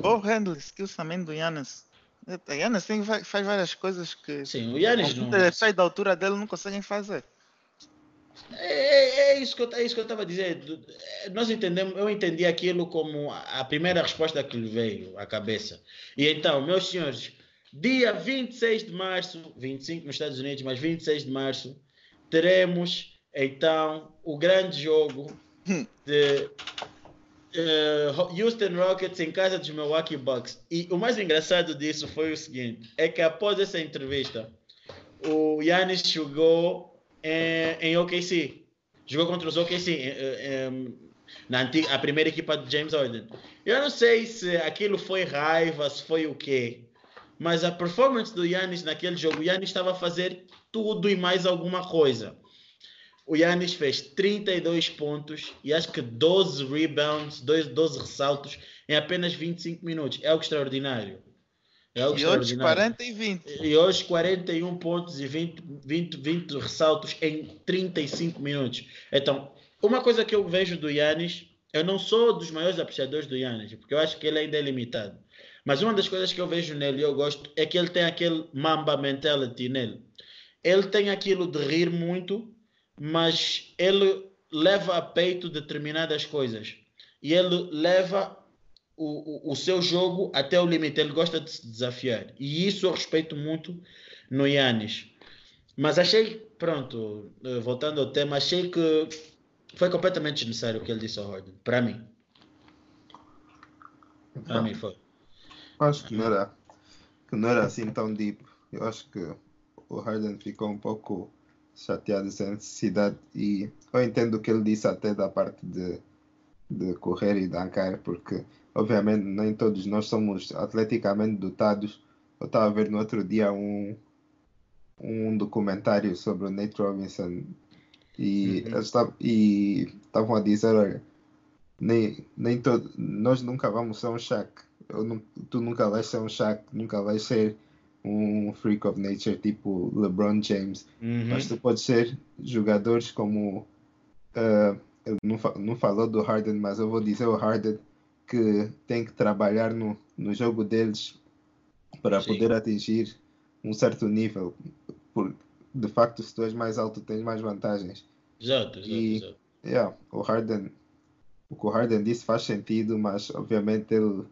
Ball handle skills também do Yannis. O Yannis faz várias coisas que sim, o Yannis não. sai da altura dele não conseguem fazer. É, é- é isso que eu, é isso que eu estava a dizer. Nós entendemos, eu entendi aquilo como a primeira resposta que lhe veio à cabeça. E então, meus senhores, dia 26 de março, 25 nos Estados Unidos, mas 26 de março, teremos então o grande jogo de eh, Houston Rockets em casa dos Milwaukee Bucks. E o mais engraçado disso foi o seguinte: é que após essa entrevista, o Yannis jogou em, em OKC. Jogou contra os OKC, em- em- na antiga, a primeira equipa de James Harden. Eu não sei se aquilo foi raiva, se foi o quê, mas a performance do Yannis naquele jogo, o Yannis estava a fazer tudo e mais alguma coisa. O Yannis fez 32 pontos e acho que 12 rebounds, 12, 12 ressaltos em apenas 25 minutos. É algo extraordinário. É algo E hoje extraordinário. 40 e 20. E hoje 41 pontos e 20, 20, 20 ressaltos em 35 minutos. Então, uma coisa que eu vejo do Yannis, eu não sou dos maiores apreciadores do Yannis, porque eu acho que ele ainda é limitado. Mas uma das coisas que eu vejo nele e eu gosto é que ele tem aquele mamba mentality nele. Ele tem aquilo de rir muito, mas ele leva a peito determinadas coisas. E ele leva o, o, seu jogo até o limite. Ele gosta de se desafiar. E isso eu respeito muito no Yannis. Mas achei, pronto, eh, voltando ao tema, achei que foi completamente desnecessário o que ele disse ao Harden. Para mim. Para mim foi. Acho que não era, que não era assim tão deep. Eu acho que o Harden ficou um pouco chateado sem necessidade e eu entendo o que ele disse até da parte de, de correr e dancar, porque obviamente nem todos nós somos atleticamente dotados. Eu estava a ver no outro dia um, um documentário sobre o Nate Robinson e Uhum. estavam- a dizer, olha, nem, nem todo, nós nunca vamos ser um Shaq. Eu tu nunca vais ser um Shaq, nunca vais ser um freak of nature tipo LeBron James. Uhum. Mas tu podes ser jogadores como. ah, ele não, fa- não falou do Harden, mas eu vou dizer o Harden que tem que trabalhar no, no jogo deles para Sim. poder atingir um certo nível. Por, de facto, se tu és mais alto, tens mais vantagens. Exato, exato, E- exato. Yeah, o Harden, o que o Harden disse faz sentido, mas obviamente ele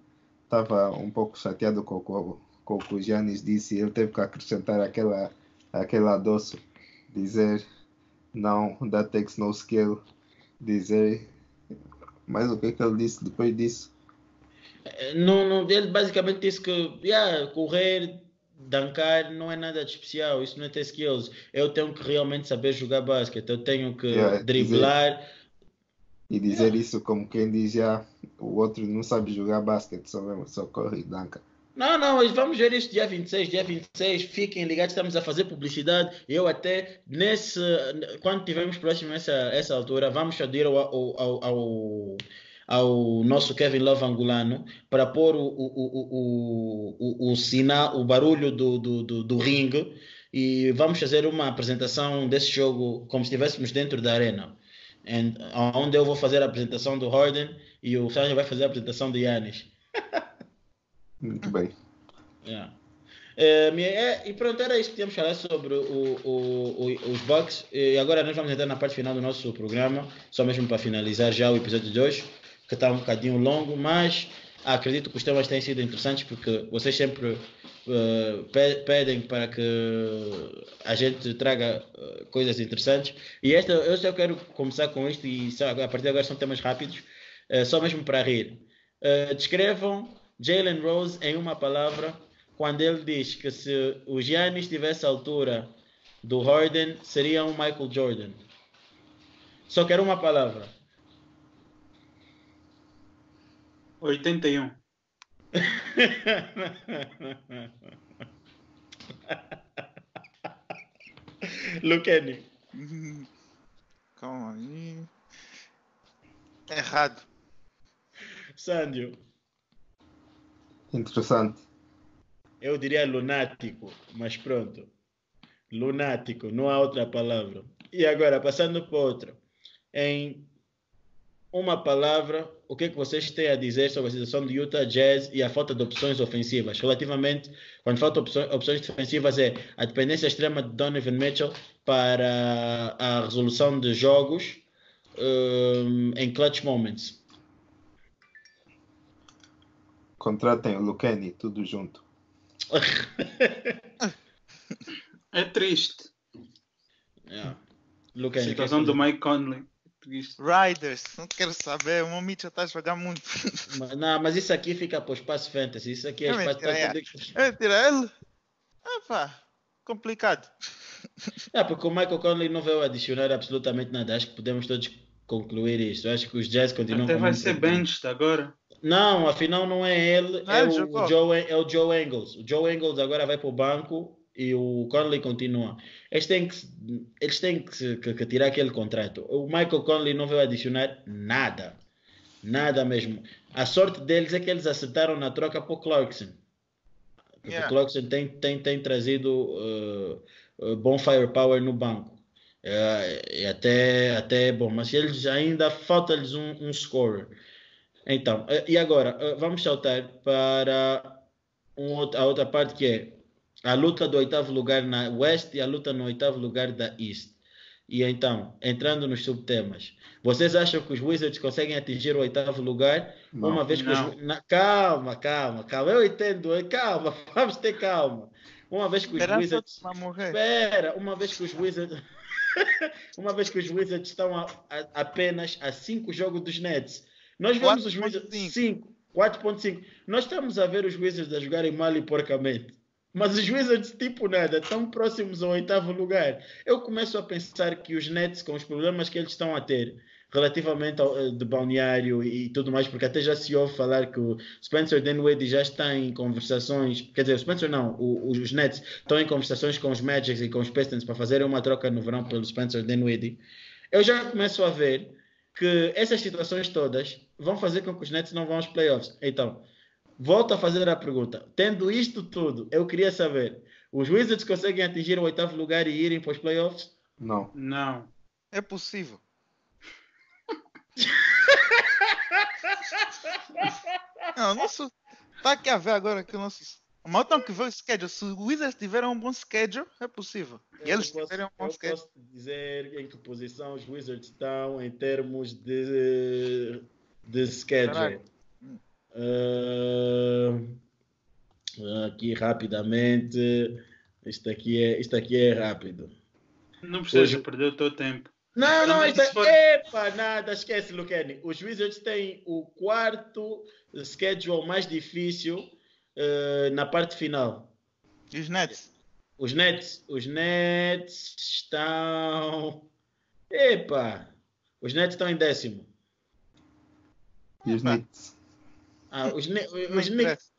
estava um pouco chateado com, o- com, com o que o Giannis disse e ele teve que acrescentar aquela, aquele adoço, dizer não, that takes no skill, dizer, mas o que é que ele disse depois disso? Não, não, ele basicamente disse que yeah, correr, dancar não é nada de especial, isso não é ter skills. Eu tenho que realmente saber jogar basquete, eu tenho que Yeah, driblar. E dizer isso como quem diz já, o outro não sabe jogar basquete, só, mesmo, só corre e danca. Não, não, vamos ver isso dia 26, dia 26, fiquem ligados, estamos a fazer publicidade. Eu até, nesse, quando tivermos próximo a essa, essa altura, vamos pedir ao, ao, ao, ao, nosso Kevin Love angolano para pôr o, o, o, o, sinal, o barulho do, do, do, do ringue e vamos fazer uma apresentação desse jogo como se estivéssemos dentro da arena. And, onde eu vou fazer a apresentação do Harden e o Sérgio vai fazer a apresentação de Yannis. *laughs* Muito bem. Yeah. É, minha- é, e pronto, era isso que tínhamos falado sobre o, o- o- os Bucks. E agora nós vamos entrar na parte final do nosso programa, só mesmo para finalizar já o episódio de hoje, que está um bocadinho longo, mas acredito que os temas têm sido interessantes porque vocês sempre pe- pedem para que a gente traga eh, coisas interessantes. E esta, eu só quero começar com isto e só- a partir de agora são temas rápidos, eh, só mesmo para rir. Descrevam Jalen Rose em uma palavra quando ele diz que se o Giannis estivesse à altura do Harden, seria um Michael Jordan. Só quero uma palavra. 81. *laughs* Luqueni. Calma aí. Errado. Sandio. Interessante. Eu diria lunático, mas pronto. Lunático, não há outra palavra. E agora, passando para outra. Em uma palavra, o que é que vocês têm a dizer sobre a situação do Utah Jazz e a falta de opções ofensivas? Relativamente, quando falta opções, opções defensivas, é a dependência extrema de Donovan Mitchell para a resolução de jogos um, em clutch moments. Contratem o Lucani, tudo junto. *laughs* É triste. yeah. A Look, Henry, situação quer do Mike Conley. Triste. Riders, não quero saber. O meu Mitchell está a jogar muito. Mas- Não, mas isso aqui fica para o espaço fantasy. Isso aqui é É espaço mentira, é. para É, tira ele. Ah, pá. Complicado. É, porque o Michael Conley não veio adicionar absolutamente nada. Acho que podemos todos concluir isto. Acho que os Jazz continuam Até vai ser benched agora. Não, afinal não é ele, Não, é, ele o. Joe, é o Joe Engels. O Joe Engels agora vai para o banco e o Conley continua. Eles têm que, eles têm que, que- que tirar aquele contrato. O Michael Conley não veio adicionar nada. Nada mesmo. A sorte deles é que eles acertaram na troca para o Clarkson. Yeah. o Clarkson tem, tem, tem trazido uh, uh, bom firepower no banco. É, e até, até é bom, mas eles ainda falta-lhes um, um scorer. Então, eh, e agora, eh, vamos saltar para um outro- a outra parte que é a luta do oitavo lugar na West e a luta no oitavo lugar da East. E então, entrando nos subtemas, vocês acham que os Wizards conseguem atingir o oitavo lugar? Não. Uma vez que os, Não. na- calma, calma, calma, eu entendo, eh, calma, *laughs* vamos ter calma. Uma vez que os Esperança Wizards vai morrer. Espera, uma vez que os Wizards. *laughs* uma vez que os Wizards estão a- a- apenas a 5 jogos dos Nets. Nós vemos os 4.5. Wizards. 5, 4.5. Nós estamos a ver os Wizards a jogarem mal e porcamente. Mas os Wizards, tipo nada, tão próximos ao oitavo lugar. Eu começo a pensar que os Nets, com os problemas que eles estão a ter, relativamente ao eh, de balneário e tudo mais, porque até já se ouve falar que o Spencer Dinwiddie já está em conversações, quer dizer, o Spencer não, o- os Nets estão em conversações com os Magics e com os Pistons para fazerem uma troca no verão pelo Spencer Dinwiddie. Eu já começo a ver que essas situações todas vão fazer com que os Nets não vão aos playoffs. Então, volto a fazer a pergunta. Tendo isto tudo, eu queria saber, os Wizards conseguem atingir o oitavo lugar e irem para os playoffs? Não. Não. É possível. não, nosso. Tá aqui a ver agora que o nosso. Mas tem que ver o schedule. Se o Wizards tiverem um bom schedule, é possível. E eles posso, tiverem um bom eu schedule. posso dizer em que posição os Wizards estão em termos de, de schedule. Ah, aqui rapidamente. Isto aqui é, isto aqui é rápido. Não precisas Hoje- perder o teu tempo. Não, não, isto se for- é. Epa, nada, esquece, Lucani. Os Wizards têm o quarto schedule mais difícil eh, na parte final. E os Nets? Os Nets, os Nets estão. Epa! Os Nets estão em décimo. E os. Knicks? Ah, os, Ne- os Knicks.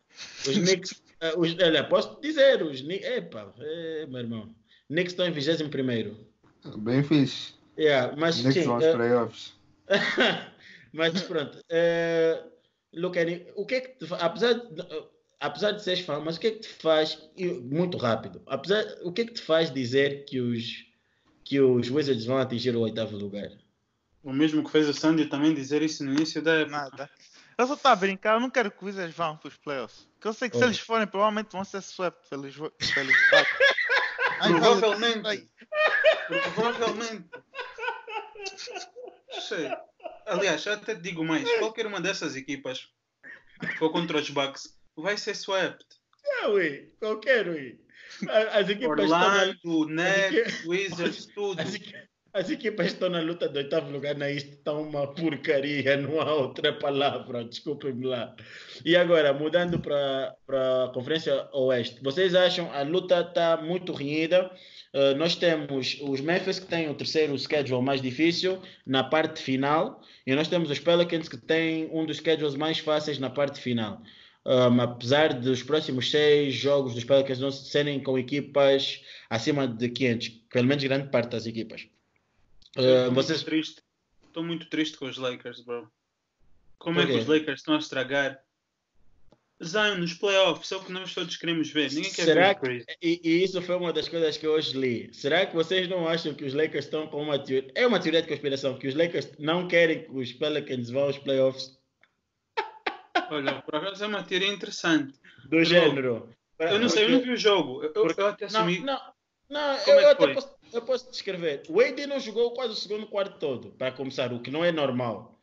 Os Knicks. ah, os, olha, posso dizer, os Knicks. Epa, é, meu irmão. Knicks estão em 21. Bem fixe. Yeah, mas Knicks sim. vão aos eh, playoffs. *laughs* mas pronto. Uh, Lucani, o que é que te apesar de, uh, apesar de seres fã, mas o que é que te faz muito rápido? Apesar, o que é que te faz dizer que os que os Wizards vão atingir o oitavo lugar? O mesmo que fez o Sandy também dizer isso no início da época. Nada. Eu só estou a brincar, eu não quero que o Wizards vão para os playoffs. Porque eu sei que se Oh. eles forem, provavelmente vão ser swept pelos. pelos *laughs* Provavelmente. Provavelmente. Sei. Aliás, eu até te digo mais. Qualquer uma dessas equipas que for contra os Bucks vai ser swept. Ah, ui, qualquer ui. A- As equipas Orlando, Nets, Wizards, tudo. as, equi- *laughs* as equipas estão na luta do oitavo lugar na East, estão uma porcaria, não há outra palavra, desculpem-me lá. E agora, mudando para a Conferência Oeste, vocês acham a luta está muito renhida? Uh, nós temos os Memphis que têm o terceiro schedule mais difícil na parte final e nós temos os Pelicans que têm um dos schedules mais fáceis na parte final. Um, apesar dos próximos seis jogos dos Pelicans não serem com equipas acima de 500, pelo menos grande parte das equipas. Uh, Estou vocês, muito triste. Estou muito triste com os Lakers, bro. Como é que os Lakers estão a estragar? Zion nos playoffs, é o que nós todos queremos ver. Ninguém quer Será ver Chris. e, e isso foi uma das coisas que eu hoje li. Será que vocês não acham que os Lakers estão com uma teoria? É uma teoria de conspiração que os Lakers não querem que os Pelicans vão aos playoffs *laughs* Olha, por acaso é uma teoria interessante. Do género. Eu não sei, eu não vi o jogo. Eu, eu, eu até Não, assumi. não, não Como eu, é eu que até posso, eu posso descrever. O AD não jogou quase o segundo quarto todo, para começar, o que não é normal.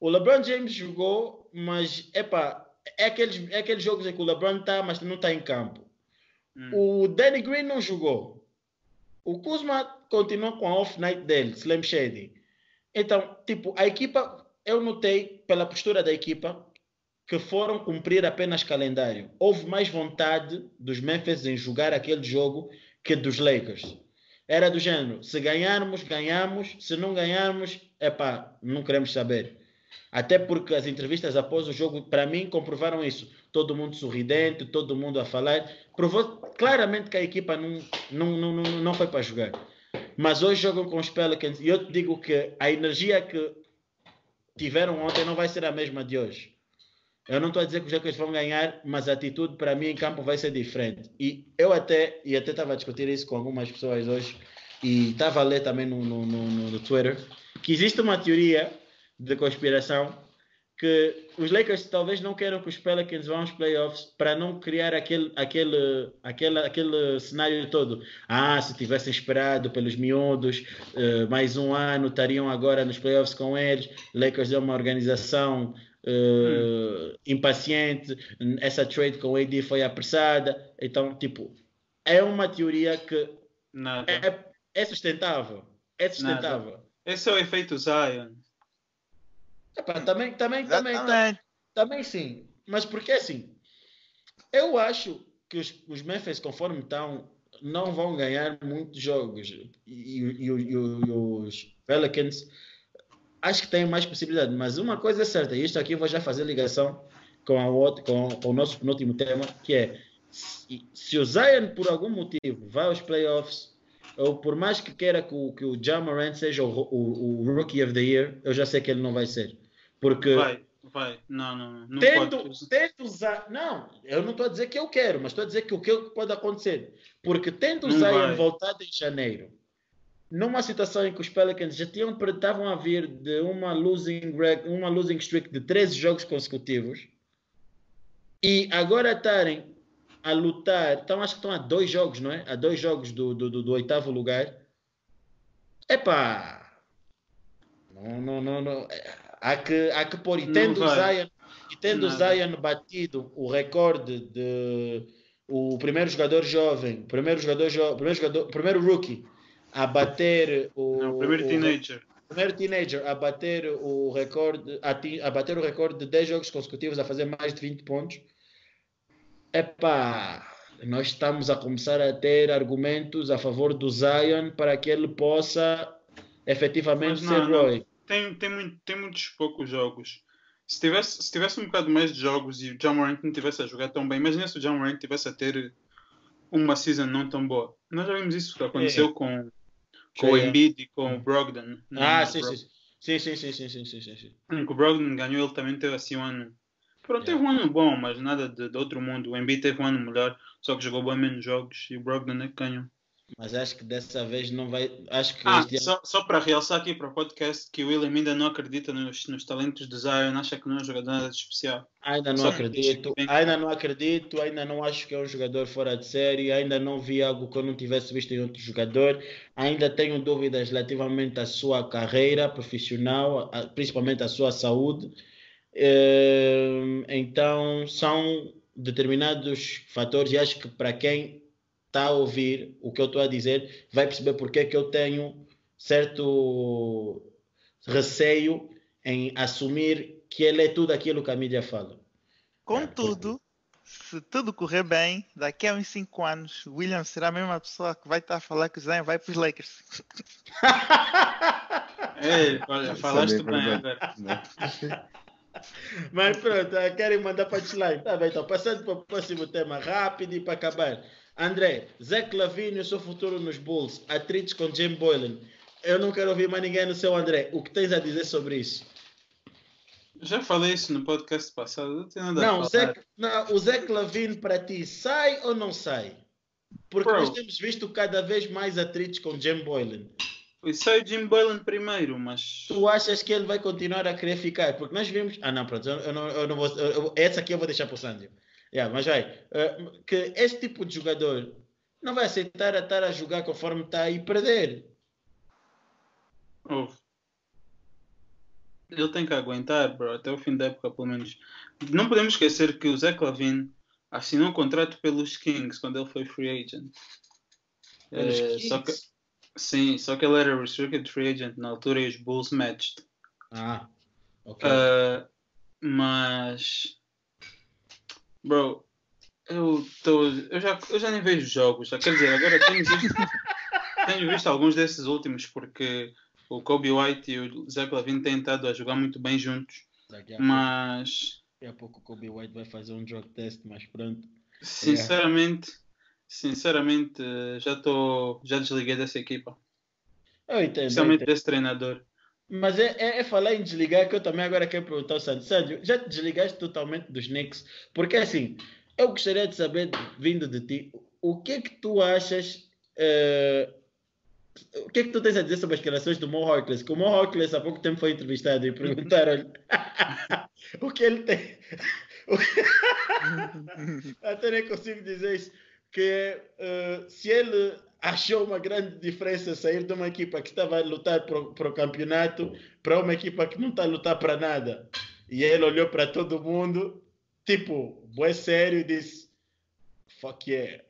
O LeBron James jogou, mas epá, é aqueles, é aqueles jogos em que o LeBron está, mas não está em campo. Hum. O Danny Green não jogou. O Kuzma continua com a off-night dele, Slam Shady. Então, tipo, a equipa, eu notei pela postura da equipa que foram cumprir apenas calendário. Houve mais vontade dos Memphis em jogar aquele jogo que dos Lakers. Era do gênero, se ganharmos, ganhamos, se não ganharmos, epá, não queremos saber. Até porque as entrevistas após o jogo, para mim, comprovaram isso. Todo mundo sorridente, todo mundo a falar. Provou claramente que a equipa não, não, não, não, não foi para jogar. Mas hoje jogam com os Pelicans e eu te digo que a energia que tiveram ontem não vai ser a mesma de hoje. Eu não estou a dizer que os Lakers vão ganhar, mas a atitude para mim em campo vai ser diferente. E eu até e até estava a discutir isso com algumas pessoas hoje e estava a ler também no, no, no, no Twitter que existe uma teoria de conspiração que os Lakers talvez não queiram que os Pelicans vão aos playoffs para não criar aquele, aquele, aquele, aquele cenário todo. Ah, se tivessem esperado pelos miúdos eh, mais um ano, estariam agora nos playoffs com eles. Lakers é uma organização eh, impaciente, essa trade com o AD foi apressada. Então, tipo, é uma teoria que Nada. é, é sustentável. É sustentável. Esse é o efeito Zion. Epá, também, também, também, Exatamente. Também sim, mas porque assim, eu acho que os, os Memphis, conforme estão, não vão ganhar muitos jogos. E, e- e- e- e os Pelicans, acho que têm mais possibilidade. Mas uma coisa é certa, e isto aqui eu vou já fazer ligação com, a outra, com, com o nosso penúltimo tema, que é se, se o Zion, por algum motivo, vai aos playoffs, ou por mais que queira que o, que o Morant seja o, o, o Rookie of the Year, eu já sei que ele não vai ser. Porque Vai, vai. Não, não, não. Tendo, pode. tendo usar. Não, eu não estou a dizer que eu quero, mas estou a dizer que o que pode acontecer. Porque tendo o Zion vai. voltado em janeiro, numa situação em que os Pelicans já tinham, estavam a vir de uma losing, uma losing streak de 13 jogos consecutivos e agora estarem a lutar, então acho que estão a dois jogos, não é? A dois jogos do, do, do, do oitavo lugar. Epá! Não, não, não, não. Há que, há que pôr. E tendo o. Zion, e tendo Nada. Zion batido o recorde de o primeiro jogador jovem, primeiro jogador jo, primeiro jogador, primeiro rookie a bater o, Não, primeiro o- teenager. primeiro teenager a bater o recorde a, ti- a bater o recorde de 10 jogos consecutivos a fazer mais de 20 pontos. Epá, nós estamos a começar a ter argumentos a favor do Zion para que ele possa efetivamente não, ser não. Roy. Tem, tem, muito, tem muitos poucos jogos. Se tivesse, se tivesse um bocado mais de jogos e o John Morant não tivesse a jogar tão bem, imagina se o John Morant tivesse a ter uma season não tão boa. Nós já vimos isso que aconteceu com, com o. Embiid e com o Brogdon. Ah, No- sim, sim. Sim, sim, sim, sim, sim, sim, que o Brogdon ganhou, ele também teve assim um ano. Pronto, teve um ano bom, mas nada de, de outro mundo. O Embiid teve um ano melhor, só que jogou bem menos jogos e o Brogdon é que ganhou. Mas acho que dessa vez não vai. Acho que Ah, este só, só para realçar aqui para o podcast que o William ainda não acredita nos, nos talentos de Zion, acha que não é um jogador nada de especial. Ainda não Só acredito, bem- ainda não acredito, ainda não acho que é um jogador fora de série, ainda não vi algo que eu não tivesse visto em outro jogador, ainda tenho dúvidas relativamente à sua carreira profissional, principalmente à sua saúde. Eh, Então, são determinados fatores e acho que para quem está a ouvir o que eu estou a dizer vai perceber porque é que eu tenho certo receio em assumir que ele é tudo aquilo que a mídia fala. Contudo, se tudo correr bem, daqui a uns 5 anos, o William será a mesma pessoa que vai estar a falar que o Zion vai para os Lakers. *laughs* Olha, falaste bem verdade. agora. Né? Mas pronto, querem mandar para punchline. Tá bem, então passando para o próximo tema rápido e para acabar. André, Zé Lavine e o seu futuro nos Bulls, atritos com Jim Boylan. Eu não quero ouvir mais ninguém no seu André. O que tens a dizer sobre isso? Já falei isso no podcast passado, não tem nada Não, a. Zé, não, o Zé Lavine para ti sai ou não sai? Porque Bro. nós temos visto cada vez mais atritos com Jim Boylan. Sai o Jim Boylan primeiro, mas. Tu achas que ele vai continuar a querer ficar? Porque nós vimos. Ah, não, pronto, eu, não, eu não vou. eu- essa aqui eu vou deixar para o Sandio. Yeah, mas vai. eh, que este tipo de jogador não vai aceitar a estar a jogar conforme está e perder. Ele tem que aguentar, bro, até o fim da época, pelo menos. Não podemos esquecer que o Zé Clavin assinou um contrato pelos Kings quando ele foi free agent. Pelos Eh, só que, sim, só que ele era restricted free agent na altura e os Bulls matched. Ah, ok. Uh, mas, bro, eu, tô, eu, já, eu já nem vejo jogos. Já, quer dizer, agora tenho visto, *laughs* tenho visto alguns desses últimos porque o Kobe White e o Zach Lavine têm estado a jogar muito bem juntos. daqui, a pouco, Mas, daqui a pouco o Kobe White vai fazer um drug test, mas pronto. sinceramente, sinceramente, eh, já estou, já desliguei dessa equipa. Eu entendo. eu Especialmente entendo. desse treinador. Mas é, é, é falar em desligar que eu também agora quero perguntar ao Sandy. Sandy, já te desligaste totalmente dos Knicks? Porque assim, eu gostaria de saber, vindo de ti, o que é que tu achas. eh, o que é que tu tens a dizer sobre as declarações do Mo Harkless? Que o Mo Harkless há pouco tempo foi entrevistado e perguntaram-lhe *laughs* o que ele tem. *laughs* Até nem consigo dizer isso. Que eh, se ele achou uma grande diferença sair de uma equipa que estava a lutar para o campeonato para uma equipa que não está a lutar para nada. E ele olhou para todo mundo, tipo, bué sério, e disse: Fuck yeah.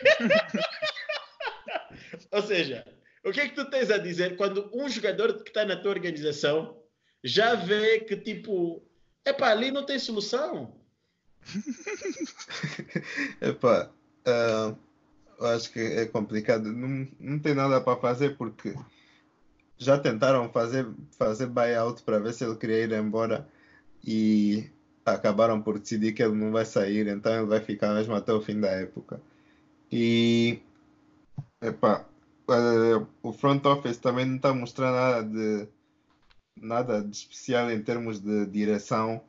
*laughs* Ou seja, o que é que tu tens a dizer quando um jogador que está na tua organização já vê que, tipo, epá, ali não tem solução? *laughs* Epá, ah, eu acho que é complicado. Não, não tem nada para fazer porque já tentaram fazer, fazer buyout para ver se ele queria ir embora e acabaram por decidir que ele não vai sair, então ele vai ficar mesmo até o fim da época. E epá, eh, o front office também não está mostrando nada de nada de especial em termos de direção,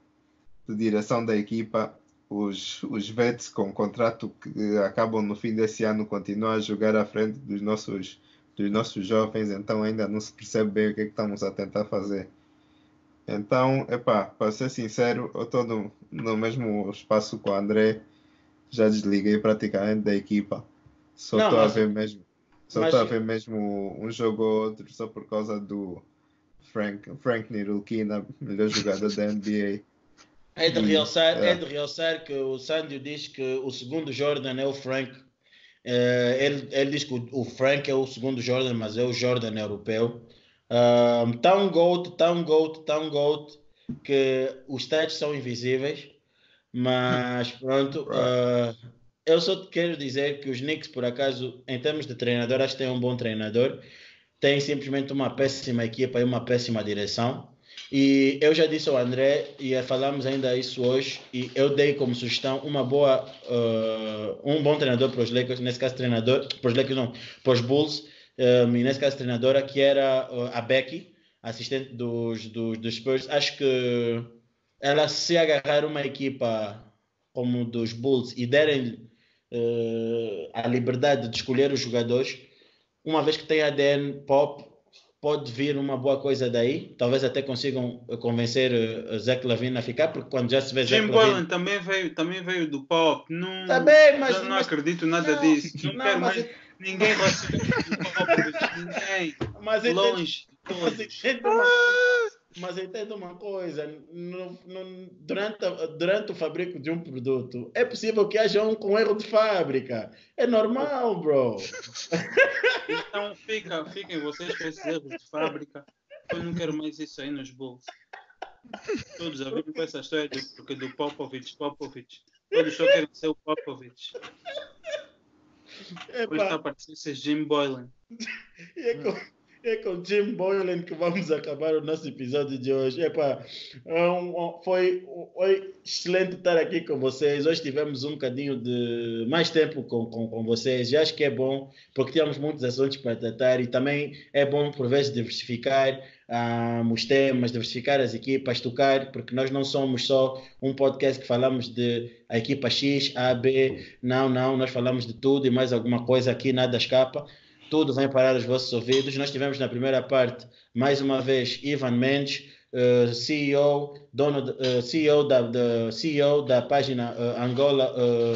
de direção da equipa os, os vets com contrato que acabam no fim desse ano continuam a jogar à frente dos nossos, dos nossos jovens, então ainda não se percebe bem o que é que estamos a tentar fazer. Então, epá, para ser sincero, eu estou no, no mesmo espaço com o André, já desliguei praticamente da equipa. Só estou a ver mesmo, só mas- estou a ver mesmo um jogo ou outro só por causa do Frank, Frank Ntilikina, melhor jogador da NBA. É de realçar, é. é de realçar que o Sandio diz que o segundo Jordan é o Frank. Eh, ele, ele diz que o, o Frank é o segundo Jordan, mas é o Jordan europeu. Um, tão GOAT, tão GOAT, tão GOAT, que os stats são invisíveis. Mas *laughs* pronto, Right. uh, eu só te quero dizer que os Knicks, por acaso, em termos de treinador, acho que tem um bom treinador. Tem simplesmente uma péssima equipa e uma péssima direção. E eu já disse ao André, e falamos ainda isso hoje, e eu dei como sugestão uma boa, uh, um bom treinador para os Lakers, nesse caso treinador, para os Lakers não, para os Bulls, um, e nesse caso treinadora, que era uh, a Becky, assistente dos, dos, dos Spurs. Acho que ela se agarrar uma equipa como dos Bulls e derem uh, a liberdade de escolher os jogadores, uma vez que tem ADN pop, pode vir uma boa coisa daí. Talvez até consigam convencer uh, Zach Lavine a ficar, porque quando já se vê Zach Jim. Boylan também veio, também veio do pop. Não, Tá bem, mas... não mas- acredito nada não, disso. Não, não, quero mas mais ninguém relacionado com o pop. Ninguém. *laughs* Mas Longe. *laughs* mas entendo uma, mas entendo uma coisa: no- no- durante, durante o fabrico de um produto, é possível que haja um com erro de fábrica. É normal, bro. Então fica, fiquem vocês com esses erros de fábrica. Eu não quero mais isso aí nos Bulls. Todos já viram com essa história do, porque do Popovich, Popovich. Todos só querem ser o Popovich. Depois está a Epa, parecer ser Jim Boylan. e é com, é com Jim Boylan que vamos acabar o nosso episódio de hoje. Epa, um, foi, foi excelente estar aqui com vocês. Hoje tivemos um bocadinho de mais tempo com, com, com vocês. E acho que é bom, porque tínhamos muitos assuntos para tratar e também é bom, por vezes, diversificar um, os temas, diversificar as equipas, tocar, porque nós não somos só um podcast que falamos de a equipa X, A, B. Não, não, nós falamos de tudo e mais alguma coisa aqui, nada escapa. Tudo vem parar os vossos ouvidos. Nós tivemos na primeira parte, mais uma vez, Ivan Mendes, uh, CEO, dono, uh, CEO, da, da, CEO da página uh, Angola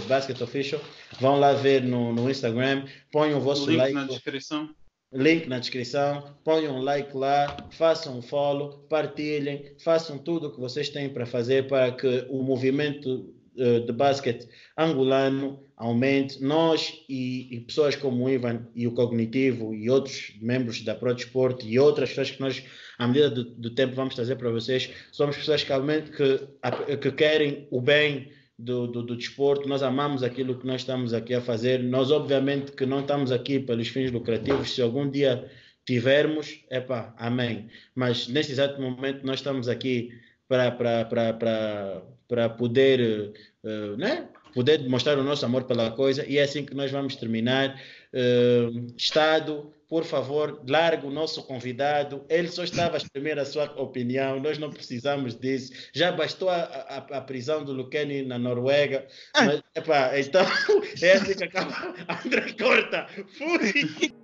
Basket Official. Vão lá ver no, no Instagram, ponham o vosso Link like. na descrição. Link na descrição, ponham um like lá, façam um follow, partilhem, façam tudo o que vocês têm para fazer para que o movimento de basquete angolano aumente. Nós e, e, pessoas como o Ivan e o Cognitivo e outros membros da Pro Desporto e outras pessoas que nós, à medida do, do tempo, vamos trazer para vocês, somos pessoas que, que, que querem o bem do, do, do, desporto, nós amamos aquilo que nós estamos aqui a fazer. Nós, obviamente, que não estamos aqui pelos fins lucrativos. Se algum dia tivermos, é pá, amém. Mas neste exato momento, nós estamos aqui para poder, uh, né? Poder demonstrar o nosso amor pela coisa e é assim que nós vamos terminar. Uh, Estado, por favor, largue o nosso convidado. Ele só estava a exprimir a sua opinião, nós não precisamos disso. Já bastou a, a, a prisão do Luqueni na Noruega. Mas, epa, então, *laughs* é assim que acaba. André Corta, fui!